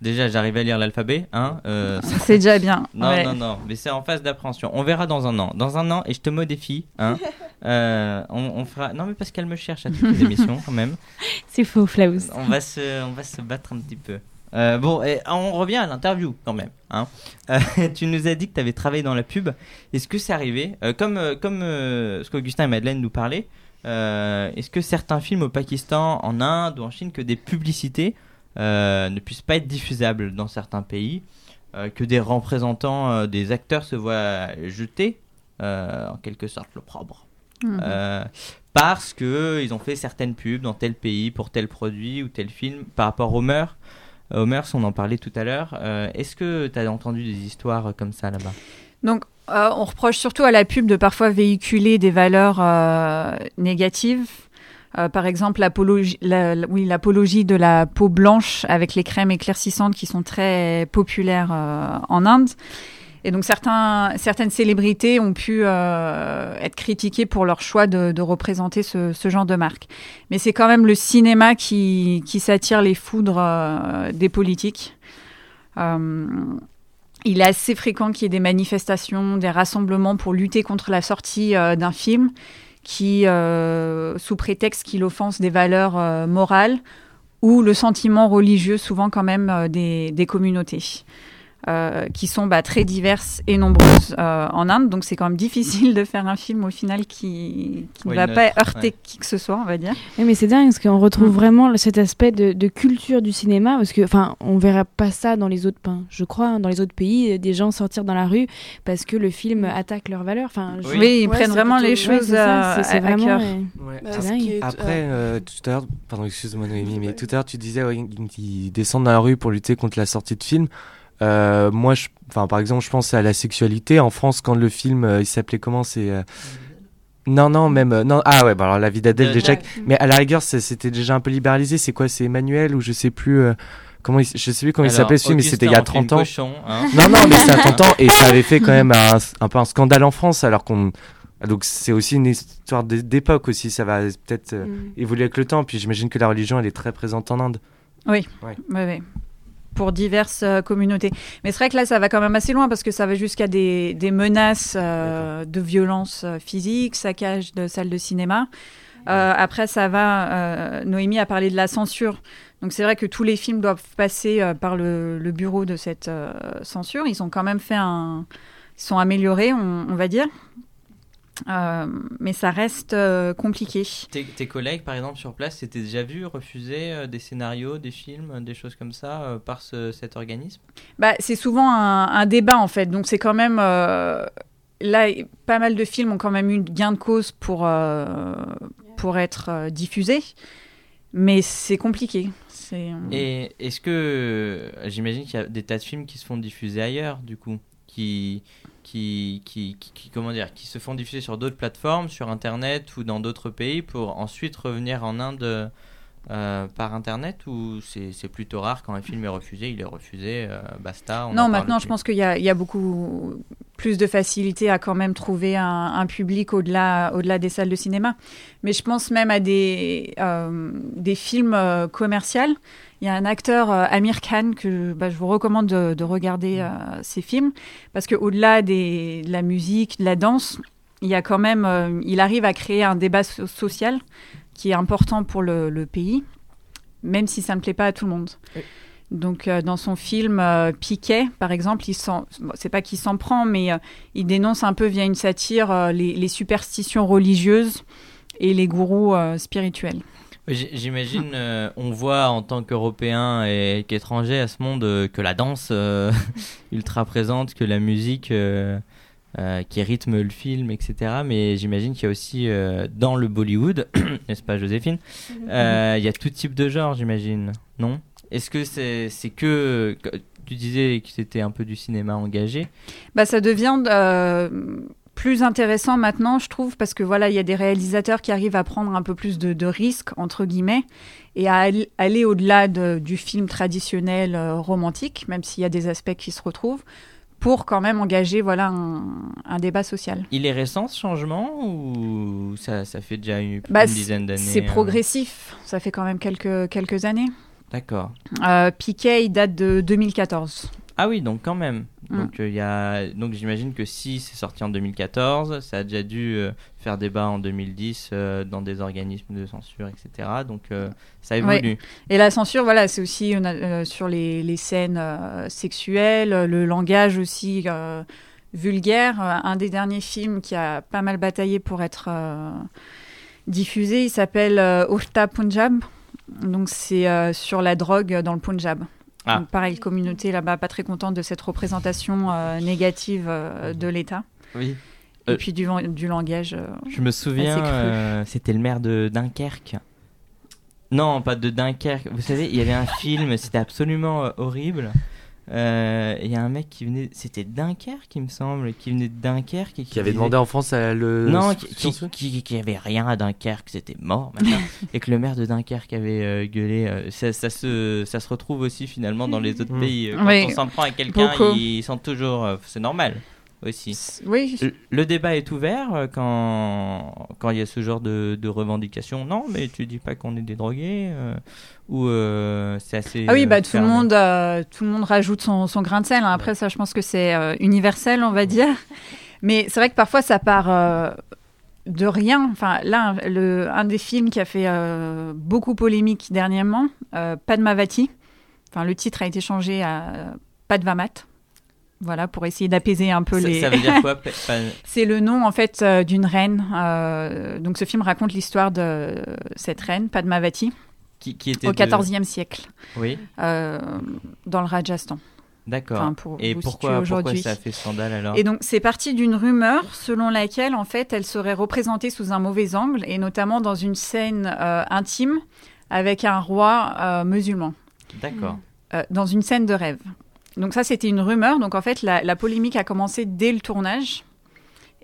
Déjà, j'arrive à lire l'alphabet, hein. euh, ça- *laughs* C'est déjà bien. non, ouais. non, non, mais c'est en phase d'appréhension. On verra dans un an. Dans un an, et je te modifie, hein. *laughs* euh, on, on fera. Non, mais parce qu'elle me cherche à toutes les émissions quand même. *laughs* C'est faux, Flaus. On va se, on va se battre un petit peu. Euh, bon, et on revient à l'interview quand même. Hein. Euh, tu nous as dit que tu avais travaillé dans la pub. Est-ce que c'est arrivé Euh, Comme, euh, comme euh, ce qu'Augustin et Madeleine nous parlaient, euh, est-ce que certains films au Pakistan, en Inde ou en Chine, que des publicités euh, ne puissent pas être diffusables dans certains pays euh, Que des représentants, euh, des acteurs se voient jeter euh, en quelque sorte l'opprobre Mhm. euh, parce que ils ont fait certaines pubs dans tel pays pour tel produit ou tel film par rapport aux mœurs. Euh, Aux mœurs, on en parlait tout à l'heure. Euh, Est-ce que tu as entendu des histoires comme ça là-bas? Donc, euh, on reproche surtout à la pub de parfois véhiculer des valeurs euh, négatives. Euh, par exemple, l'apologie, de la peau blanche avec les crèmes éclaircissantes qui sont très populaires euh, en Inde. Et donc, certaines célébrités ont pu euh, être critiquées pour leur choix de, représenter ce, genre de marque. Mais c'est quand même le cinéma qui, qui s'attire les foudres des politiques. Il est assez fréquent qu'il y ait des manifestations, des rassemblements pour lutter contre la sortie d'un film qui, euh, sous prétexte qu'il offense des valeurs euh, morales ou le sentiment religieux, souvent quand même euh, des, des communautés. Euh, qui sont bah, très diverses et nombreuses euh, en Inde. Donc c'est quand même difficile de faire un film au final qui, qui ne Oui, va neutre, pas heurter ouais. qui que ce soit, on va dire. Oui, mais c'est dingue parce qu'on retrouve Mm. vraiment cet aspect de, de culture du cinéma parce que, enfin, on verra pas ça dans les autres, enfin, je crois, hein, dans les autres pays, euh, des gens sortir dans la rue parce que le film attaque leurs valeurs. Enfin, je- Oui. Oui, ils Ouais, prennent vraiment les plutôt- choses ça, à, à vraiment. cœur. Ouais. Bah, est- Après, euh, tout à l'heure, pardon, excuse-moi Noémie, mais tout à l'heure tu disais ouais, ils, ils descendent dans la rue pour lutter contre la sortie de film. Euh, moi, je, enfin, par exemple, je pense à la sexualité. En France, quand le film, euh, il s'appelait comment C'est euh, non, non, même non. Ah ouais, bah alors la vie d'Adèle déjà. ouais. Mais à la rigueur, c'était déjà un peu libéralisé. C'est quoi C'est Emmanuel ou je sais plus euh, comment il, je sais plus comment il s'appelait ce film, mais c'était il y a on fait une 30 ans. cochon, hein. Non, non, mais c'est à 30 ans et ça avait fait quand *laughs* même un, un peu un scandale en France alors qu'on. Donc c'est aussi une histoire d'é- d'époque aussi, ça va peut-être euh, Mm. évoluer avec le temps. Puis j'imagine que la religion elle est très présente en Inde. Oui, oui. Pour diverses euh, communautés. Mais c'est vrai que là, ça va quand même assez loin parce que ça va jusqu'à des, des menaces euh, de violence euh, physique, saccage de salles de cinéma. Euh, après, ça va. euh, Noémie a parlé de la censure. Donc c'est vrai que tous les films doivent passer par le, le bureau de cette censure. Ils ont quand même fait un, ils sont améliorés, on, on va dire. Euh, mais ça reste euh, compliqué. Tes, tes collègues, par exemple, sur place, s'étaient déjà vus refuser euh, des scénarios, des films, des choses comme ça par ce- cet organisme? Bah, c'est souvent un, un débat en fait, donc c'est quand même là pas mal de films ont quand même eu gain de cause pour pour être diffusés, mais c'est compliqué. Et est-ce que j'imagine qu'il y a des tas de films qui se font diffuser ailleurs, du coup, qui se font diffuser sur d'autres plateformes, sur Internet ou dans d'autres pays, pour ensuite revenir en Inde euh, par Internet ou c'est plutôt rare quand un film est refusé, il est refusé, euh, basta. on non, maintenant je pense qu'il y a, il y a beaucoup plus de facilité à quand même trouver un, un public au-delà au-delà des salles de cinéma. Mais je pense même à des euh, des films commerciaux. Il y a un acteur Amir Khan que bah, je vous recommande de, de regarder euh, ses films parce que au-delà des de la musique, de la danse, il y a quand même il arrive à créer un débat so- social qui est important pour le, le pays, même si ça ne plaît pas à tout le monde. Oui. Donc, euh, dans son film euh, Piquet, par exemple, il s'en, bon, c'est pas qu'il s'en prend, mais euh, il dénonce un peu via une satire euh, les, les superstitions religieuses et les gourous euh, spirituels. J'imagine, euh, on voit en tant qu'Européen et qu'étranger à ce monde euh, que la danse euh, *laughs* ultra présente, que la musique euh, qui rythme le film, etc. Mais j'imagine qu'il y a aussi euh, dans le Bollywood, *coughs* n'est-ce pas Joséphine Euh, Il y a tout type de genre, j'imagine, non? Est-ce que c'est c'est que, tu disais que c'était un peu du cinéma engagé? Bah, ça devient plus intéressant maintenant, je trouve, parce que voilà, il y a des réalisateurs qui arrivent à prendre un peu plus de, de risques, entre guillemets, et à aller, aller au-delà de- du film traditionnel euh, romantique, même s'il y a des aspects qui se retrouvent, pour quand même engager voilà, un, un débat social. Il est récent ce changement ou ça, ça fait déjà une, Bah, une dizaine d'années C'est euh, progressif, ça fait quand même quelques, quelques années. D'accord. Euh, Piquet, il date de 2014. Ah oui, donc quand même. Mm. Donc euh, y a donc j'imagine que si c'est sorti en 2014, ça a déjà dû euh, faire débat en 2010 euh, dans des organismes de censure, etc. Donc euh, ça évolue. Et la censure, voilà, c'est aussi euh, sur les, les scènes sexuelles, le langage aussi vulgaire. Un des derniers films qui a pas mal bataillé pour être diffusé, il s'appelle Urta Punjab. Donc c'est sur la drogue dans le Punjab. Ah. Donc pareil, communauté là-bas pas très contente de cette représentation négative de l'État. Oui. Et Euh, puis du, langage. euh, Je me souviens, euh, c'était le maire de Dunkerque. Non, pas de Dunkerque. Vous savez, il y avait un *laughs* film, c'était absolument euh, horrible. Euh, Il y a un mec qui venait, c'était Dunkerque, il me semble, qui venait de Dunkerque et qui, Qui avait disait- demandé en France à le. non, qui, qui, qui, qui avait rien à Dunkerque, c'était mort, *laughs* et que le maire de Dunkerque avait euh, gueulé. euh, ça, ça se, ça se retrouve aussi finalement dans les autres Mm. pays. Quand Oui, on s'en prend à quelqu'un, ils sont toujours. euh, c'est normal aussi. Oui, Le, le débat est ouvert euh, quand quand il y a ce genre de, de revendications. Non, mais tu dis pas qu'on est des drogués euh, ou euh, c'est assez. Ah oui, bah, tout, le monde, euh, tout le monde rajoute son, son grain de sel. hein. Après, ça, je pense que c'est universel, on va dire. Mais c'est vrai que parfois, ça part de rien. Enfin, là, le, un des films qui a fait euh, beaucoup polémique dernièrement, euh, Padmavati. Enfin, le titre a été changé à euh, Padvamat. Voilà, pour essayer d'apaiser un peu Ça, les. ça veut dire quoi *laughs* C'est le nom en fait euh, d'une reine. euh, donc ce film raconte l'histoire de cette reine, Padmavati, qui, qui était au de- XIVe siècle, Oui, euh, dans le Rajasthan. d'accord. Enfin, pour Et pourquoi, pourquoi aujourd'hui. ça a fait scandale alors? Et donc, c'est parti d'une rumeur selon laquelle, en fait, elle serait représentée sous un mauvais angle, et notamment dans une scène intime avec un roi musulman, D'accord. dans une scène de rêve. Donc ça, c'était une rumeur. Donc en fait, la, la polémique a commencé dès le tournage.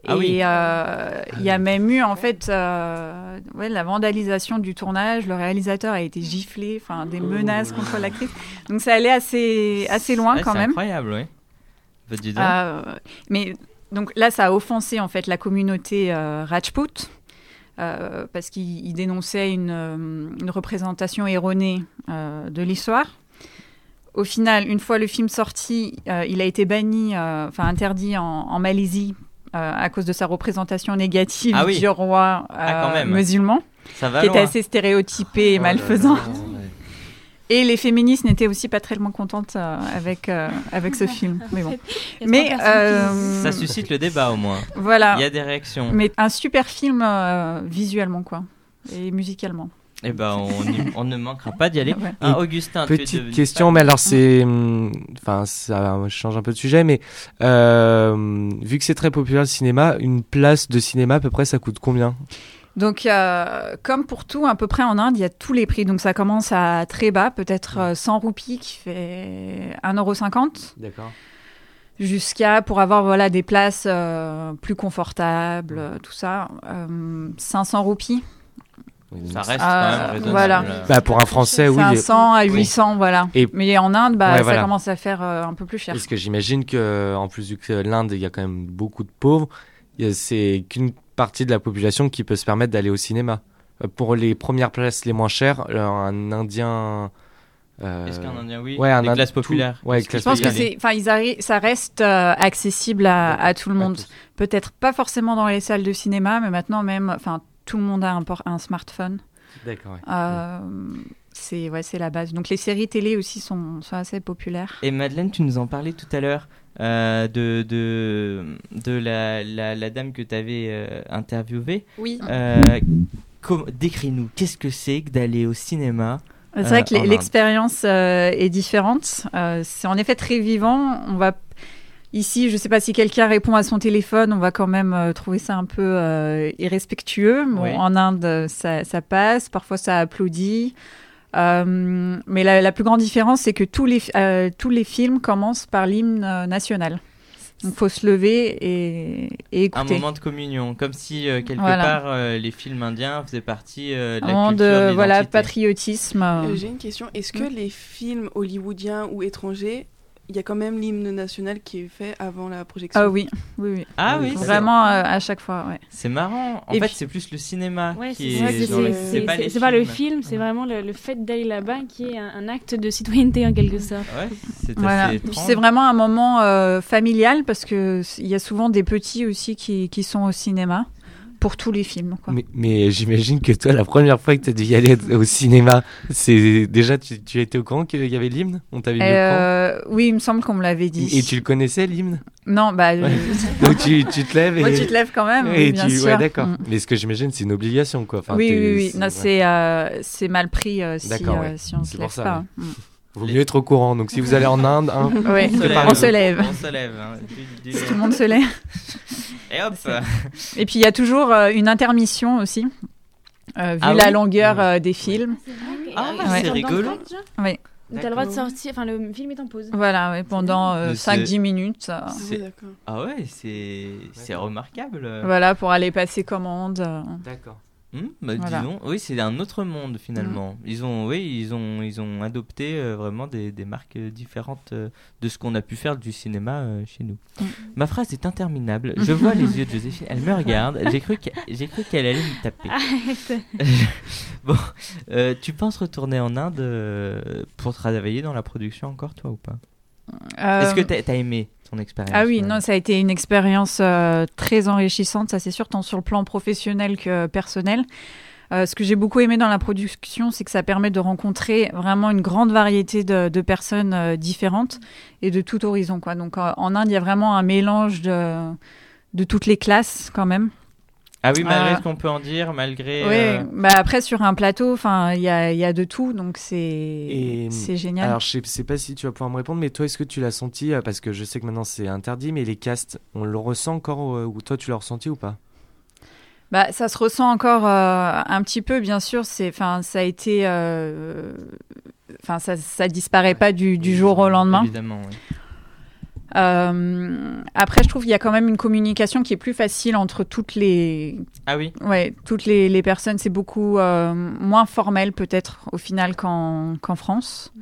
Ah et oui. euh, il y a même eu en fait euh, ouais, la vandalisation du tournage. Le réalisateur a été giflé, enfin des menaces contre l'actrice. Donc ça allait assez assez loin Ouais, quand c'est même. incroyable, oui. Bah. Euh, mais donc là, ça a offensé en fait la communauté euh, Rajput parce qu'il il dénonçait une, une représentation erronée de l'histoire. Au final, une fois le film sorti, euh, il a été banni, euh, enfin interdit en, en Malaisie euh, à cause de sa représentation négative Ah oui. du roi Ah, euh, musulman. Ça va qui était loin. assez stéréotypé et Oh là malfaisant. là. Et les féministes n'étaient aussi pas tellement contentes euh, avec, euh, avec ce film. Mais bon. *laughs* Mais euh, Ça suscite le débat au moins. voilà. Il y a des réactions. Mais un super film euh, visuellement, quoi. Et musicalement. Eh ben, on, y- *laughs* on ne manquera pas d'y aller. Ouais. Ah, Augustin, tu es Petite question, mais alors c'est, hum, enfin ça change un peu de sujet, mais euh, vu que c'est très populaire le cinéma, une place de cinéma à peu près ça coûte combien? Donc, euh, comme pour tout, à peu près en Inde, il y a tous les prix. Donc, ça commence à très bas, peut-être euh, 100 roupies qui fait 1,50€, D'accord. jusqu'à, pour avoir voilà, des places euh, plus confortables, euh, tout ça, euh, 500 roupies. Ça reste Ah, quand même raisonnable. voilà. Bah pour un Français, oui. 500 à Oui. 800, voilà. Et- Mais en Inde, bah, Ouais, ça voilà. commence à faire euh, un peu plus cher. Parce que j'imagine que en plus que l'Inde il y a quand même beaucoup de pauvres, c'est qu'une partie de la population qui peut se permettre d'aller au cinéma. Euh, Pour les premières places les moins chères, euh, un Indien. euh, Est-ce qu'un Indien, oui? ouais, un Ind- ouais, Est-ce classes Je pense que c'est, enfin, ils arri- ça reste euh, accessible à, à tout le monde. Peut-être pas forcément dans les salles de cinéma, mais maintenant même, enfin, tout le monde a un, un smartphone. D'accord. ouais. Euh, c'est ouais, c'est la base. Donc les séries télé aussi sont, sont assez populaires. Et Madeleine, tu nous en parlais tout à l'heure euh, de, de, de la, la, la dame que tu avais interviewée. Oui. Euh, Décris-nous, qu'est-ce que c'est que d'aller au cinéma C'est vrai Euh, que l'expérience euh, est différente. Euh, c'est en effet très vivant. On va ici, je sais pas si quelqu'un répond à son téléphone, on va quand même euh, trouver ça un peu euh, irrespectueux. Bon, Oui. En Inde, ça, ça passe. Parfois, ça applaudit. Euh, mais la, la plus grande différence, c'est que tous les, euh, tous les films commencent par l'hymne national. Donc, faut se lever et, et Un écouter. moment de communion, comme si euh, quelque Voilà. part euh, les films indiens faisaient partie euh, de Un la moment culture, de de voilà, patriotisme. J'ai une question. Est-ce que les films hollywoodiens ou étrangers, il y a quand même l'hymne national qui est fait avant la projection Ah oui, oui, oui. Ah oui, c'est- Vraiment euh, à chaque fois, ouais. c'est marrant. En Et fait, puis- c'est plus le cinéma Ouais, qui est. c'est- pas le film, c'est vraiment le, le fait d'aller là-bas qui est un, un acte de citoyenneté en quelque sorte. Ouais, c'est Voilà. C'est vraiment un moment euh, familial parce que il y a souvent des petits aussi qui, qui sont au cinéma pour tous les films. Quoi. Mais, mais j'imagine que toi, la première fois que tu as dû y aller au cinéma, c'est déjà tu, tu étais au courant qu'il y avait l'hymne? On t'avait Euh, oui, il me semble qu'on me l'avait dit. Et tu le connaissais l'hymne? Non, bah, Ouais. je- *laughs* Donc tu, tu te lèves et. moi tu te lèves quand même. et oui, bien tu... sûr. Ouais, d'accord. Mm. Mais ce que j'imagine, c'est une obligation, quoi. Enfin, oui, oui, oui. Ouais. euh, c'est mal pris euh, si, euh, si on se lève ça, pas. Vaut mieux être au courant. Donc si vous allez en Inde, hein. *laughs* Ouais, On se lève. on se lève. On se lève. hein. Du- du- Tout le monde se lève. *laughs* Et hop *laughs* Et puis il y a toujours euh, une intermission aussi, euh, vu Ah la oui longueur euh, des films. Ah, Ouais. c'est rigolo. Oui. Donc t'as le droit de sortir, enfin le film est en pause. Voilà, ouais, pendant Mais 5-10 minutes. Ah. Ah ouais, c'est c'est remarquable. Voilà, pour aller passer commande. D'accord. Hmm, bah, Voilà. Disons, oui, c'est un autre monde finalement. Ils ont, oui, ils ont, ils ont adopté euh, vraiment des, des marques euh, différentes euh, de ce qu'on a pu faire du cinéma euh, chez nous. Mm. Ma phrase est interminable. *laughs* Je vois les yeux de Joséphine. Elle me regarde. J'ai cru qu'elle, j'ai cru qu'elle allait me taper. *laughs* Bon, tu penses retourner en Inde pour travailler dans la production encore, toi ou pas? Est-ce que Euh, t'as as aimé ton expérience Ah oui, euh non, ça a été une expérience euh, très enrichissante, ça c'est sûr, tant sur le plan professionnel que personnel. Euh, ce que j'ai beaucoup aimé dans la production, c'est que ça permet de rencontrer vraiment une grande variété de, de personnes euh, différentes et de tout horizon. Quoi. Donc euh, en Inde, il y a vraiment un mélange de, de toutes les classes quand même. Ah oui, malgré Euh, ce qu'on peut en dire, malgré. Oui, euh, bah après sur un plateau, enfin il y a, il y a de tout, donc c'est génial. Alors, je sais, sais pas si tu vas pouvoir me répondre, mais toi, est-ce que tu l'as senti euh, Parce que je sais que maintenant c'est interdit, mais les castes, on le ressent encore euh, Ou toi, tu l'as ressenti ou pas? Bah, ça se ressent encore euh, un petit peu, bien sûr. C'est, enfin, ça a été, euh, enfin, ça, ça disparaît pas du, du jour au lendemain. Évidemment, oui. Euh, après, je trouve qu'il y a quand même une communication qui est plus facile entre toutes les, Ah oui ouais, toutes les, les personnes. C'est beaucoup euh, moins formel peut-être au final qu'en, France,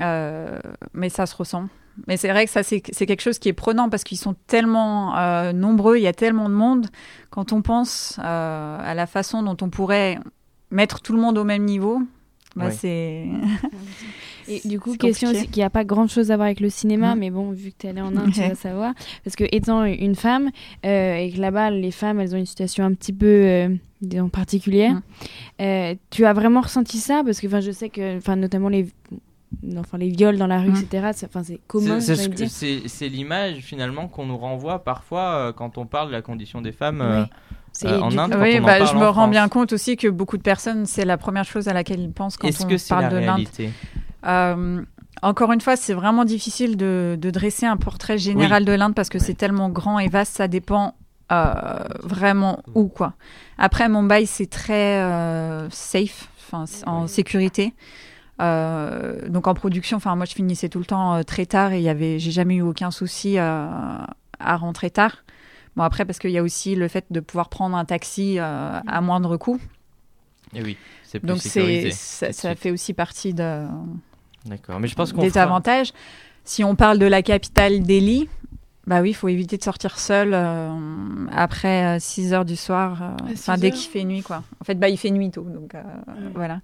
Euh, mais ça se ressent. Mais c'est vrai que ça, c'est, c'est quelque chose qui est prenant parce qu'ils sont tellement euh, nombreux, il y a tellement de monde. Quand on pense euh, à la façon dont on pourrait mettre tout le monde au même niveau, Bah, Ouais. c'est. Et *laughs* du coup, question aussi qui a pas grand chose à voir avec le cinéma, Mm. mais bon, vu que tu es allée en Inde, tu vas savoir. Parce que étant une femme, euh, et que là-bas, les femmes, elles ont une situation un petit peu euh, disons, particulière, Mm. euh, tu as vraiment ressenti ça? Parce que enfin, je sais que, enfin, notamment les. Enfin, les viols dans la rue, Mm. etc. c'est- Enfin, c'est commun. C'est- ce l'image finalement qu'on nous renvoie parfois euh, quand on parle de la condition des femmes euh, euh, en Inde. quand Oui, en bah, parle je en me rends France. bien compte aussi que beaucoup de personnes, c'est la première chose à laquelle ils pensent quand on que parle de l'Inde. Euh, encore une fois, c'est vraiment difficile de, de dresser un portrait général de l'Inde parce que Oui. c'est tellement grand et vaste, ça dépend euh, vraiment où quoi. Après Mumbai, c'est très euh, safe, en sécurité. Euh, donc en production, enfin moi je finissais tout le temps euh, très tard et il y avait, j'ai jamais eu aucun souci euh, à rentrer tard. Bon après parce qu'il y a aussi le fait de pouvoir prendre un taxi euh, à moindre coût. Eh oui, c'est plus Donc sécurisé. ça, fait aussi partie de, D'accord, mais je pense qu'on des fera- avantages. Si on parle de la capitale Delhi, bah oui, il faut éviter de sortir seul euh, après 6 heures du soir, euh, enfin 6 dès qu'il fait nuit quoi. En fait, bah il fait nuit tôt, donc euh, voilà.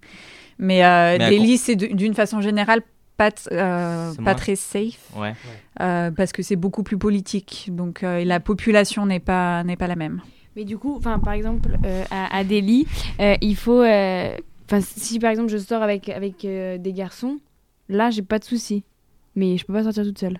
Mais, euh, Mais Delhi, c'est d'une façon générale pas, euh, pas très safe Ouais. euh, parce que c'est beaucoup plus politique, donc euh, et la population n'est pas n'est pas la même. Mais du coup, enfin, par exemple, euh, à, à Delhi, euh, il faut. euh, Enfin, si par exemple je sors avec avec euh, des garçons, là, j'ai pas de souci. Mais je peux pas sortir toute seule.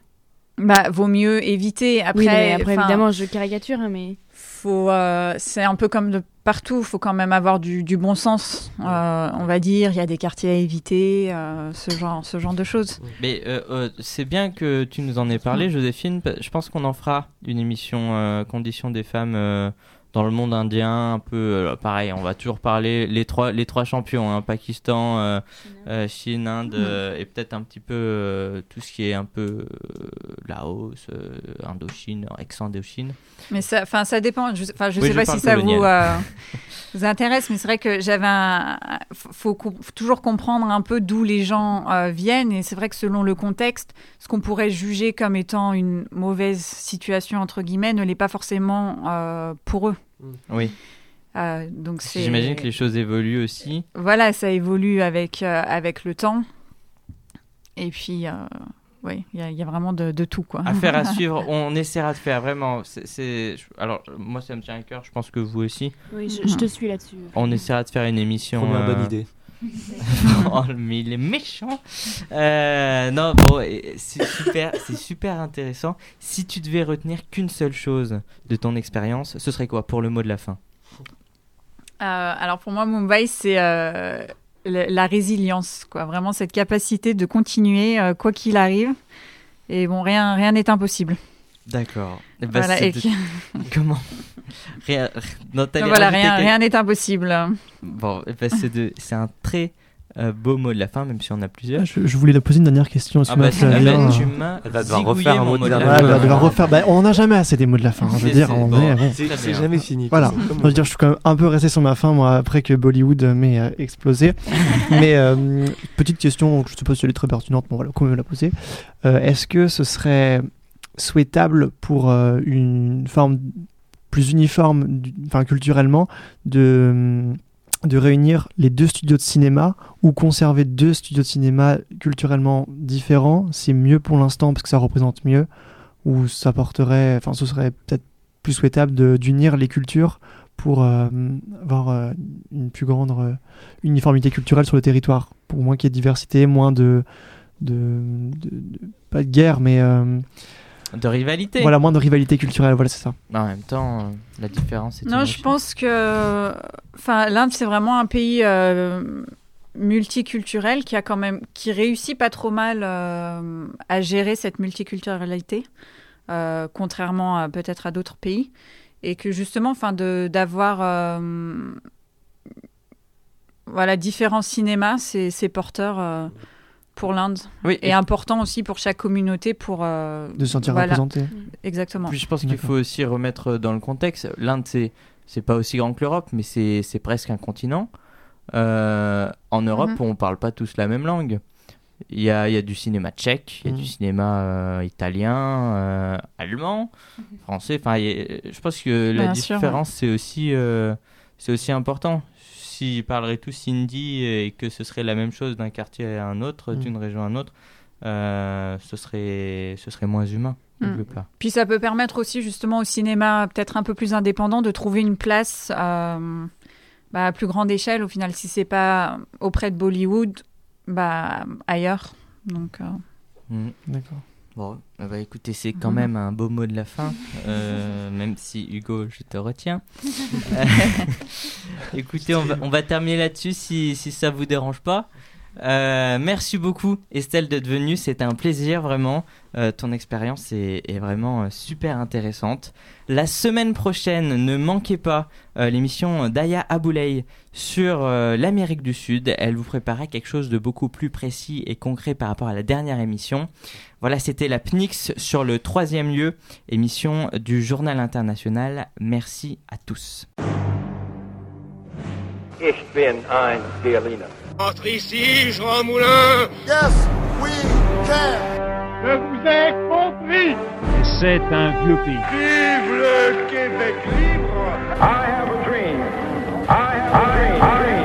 Bah vaut mieux éviter. Après, oui, non, mais après enfin, évidemment, je caricature, hein, mais. faut euh, c'est un peu comme de partout faut quand même avoir du, du bon sens euh, on va dire il y a des quartiers à éviter euh, ce genre ce genre de choses Mais euh, euh, c'est bien que tu nous en aies parlé, Joséphine. Je pense qu'on en fera une émission euh, Conditions des femmes euh, dans le monde indien, un peu euh, pareil. On va toujours parler les trois, les trois champions, hein, Pakistan, euh, euh, Chine, Inde, euh, et peut-être un petit peu euh, tout ce qui est un peu euh, Laos, euh, Indochine, ex-Indochine. mais ça enfin ça dépend je, enfin je Oui, sais je pas si ça vous, euh, *laughs* intéresse mais c'est vrai que j'avais un faut, faut co- faut toujours comprendre un peu d'où les gens euh, viennent et c'est vrai que selon le contexte ce qu'on pourrait juger comme étant une mauvaise situation entre guillemets ne l'est pas forcément euh, pour eux Oui. Euh, donc c'est J'imagine que les choses évoluent aussi. voilà, ça évolue avec, euh, avec le temps. Et puis, euh, oui, il y, a- il y a vraiment de, de tout, quoi. Affaire à *laughs* suivre. On essaiera de faire vraiment. c'est- c'est- Alors moi, ça me tient à cœur. Je pense que vous aussi. Oui, je, je te suis là-dessus. On essaiera de faire une émission. Première euh, bonne idée. Oh, mais il est méchant. Euh, non, bon, c'est super, c'est super intéressant. Si tu devais retenir qu'une seule chose de ton expérience, ce serait quoi pour le mot de la fin? Euh, alors pour moi, Mumbai, c'est euh, la, résilience, quoi. Vraiment cette capacité de continuer quoi qu'il arrive. Et bon, rien rien n'est impossible. D'accord. Ben, voilà, c'est et de- *laughs* Comment Rien. Non, voilà, rien rien n'est impossible. Bon, ben, c'est de- c'est un très euh, beau mot de la fin, même si on a plusieurs. Je, je voulais la poser une dernière question. Ah bah, ah bah, tu m'as Elle va devoir refaire un mot de la Ouais, fin. elle va Ouais. devoir refaire. Bah, on en a jamais assez des mots de la fin. hein, je veux dire, on bon. est- bon. C'est jamais fini. Voilà. Je veux dire, je suis quand même un peu resté sur ma fin, moi, après que Bollywood m'ait euh, explosé. *laughs* Mais euh, petite question, je ne sais pas si elle est très pertinente, mais voilà, quand même la poser. Euh, Est-ce que ce serait souhaitable pour euh, une forme plus uniforme, enfin culturellement, de, de réunir les deux studios de cinéma ou conserver deux studios de cinéma culturellement différents. C'est mieux pour l'instant parce que ça représente mieux ou ça porterait, enfin ce serait peut-être plus souhaitable d'unir les cultures pour euh, avoir euh, une plus grande uniformité culturelle sur le territoire, pour moins qu'il y ait diversité, moins de, de, pas de guerre, mais De rivalité. voilà, moins de rivalité culturelle, voilà, c'est ça. En même temps, euh, la différence est Non, je pense que, enfin, l'Inde c'est vraiment un pays euh, multiculturel qui a quand même, qui réussit pas trop mal euh, à gérer cette multiculturalité, euh, contrairement peut-être à d'autres pays, et que justement, enfin, de d'avoir voilà différents cinémas, c'est c'est porteur euh, pour l'Inde Oui, et important aussi pour chaque communauté pour euh, De se sentir voilà, représenté. exactement. Puis je pense qu'il faut aussi remettre dans le contexte. L'Inde, c'est c'est pas aussi grand que l'Europe, mais c'est c'est presque un continent. Euh, en Europe, Mhm. on parle pas tous la même langue. Il y a, il y a du cinéma tchèque, il y a du cinéma euh, italien, euh, allemand, français. Enfin, je pense que la Bien différence, c'est aussi, euh, c'est aussi important. Si s'ils parleraient tous hindi et que ce serait la même chose d'un quartier à un autre, Mm. d'une région à un autre, euh, ce, serait, ce serait moins humain. Mm. Puis ça peut permettre aussi justement au cinéma peut-être un peu plus indépendant de trouver une place euh, bah, à plus grande échelle au final si c'est pas auprès de Bollywood, bah ailleurs. Donc euh, Mm. D'accord. Bon, ben, écoutez, c'est quand même un beau mot de la fin, euh, même si Hugo, je te retiens. *laughs* *laughs* écoutez, on va, on va terminer là-dessus si, si ça vous dérange pas. Euh, merci beaucoup Estelle d'être venue, c'était un plaisir vraiment. Euh, ton expérience est, est vraiment euh, super intéressante. La semaine prochaine, ne manquez pas euh, l'émission d'Aya Aboulay sur l'Amérique du Sud. Elle vous préparera quelque chose de beaucoup plus précis et concret par rapport à la dernière émission. Voilà, c'était la PNIX sur le troisième lieu, émission du Journal International. Merci à tous. Ich bin ein. Entre ici, Jean Moulin. Yes, we can Je vous ai compris. C'est un vieux pays. Vive le Québec libre. I have a dream, I have a dream.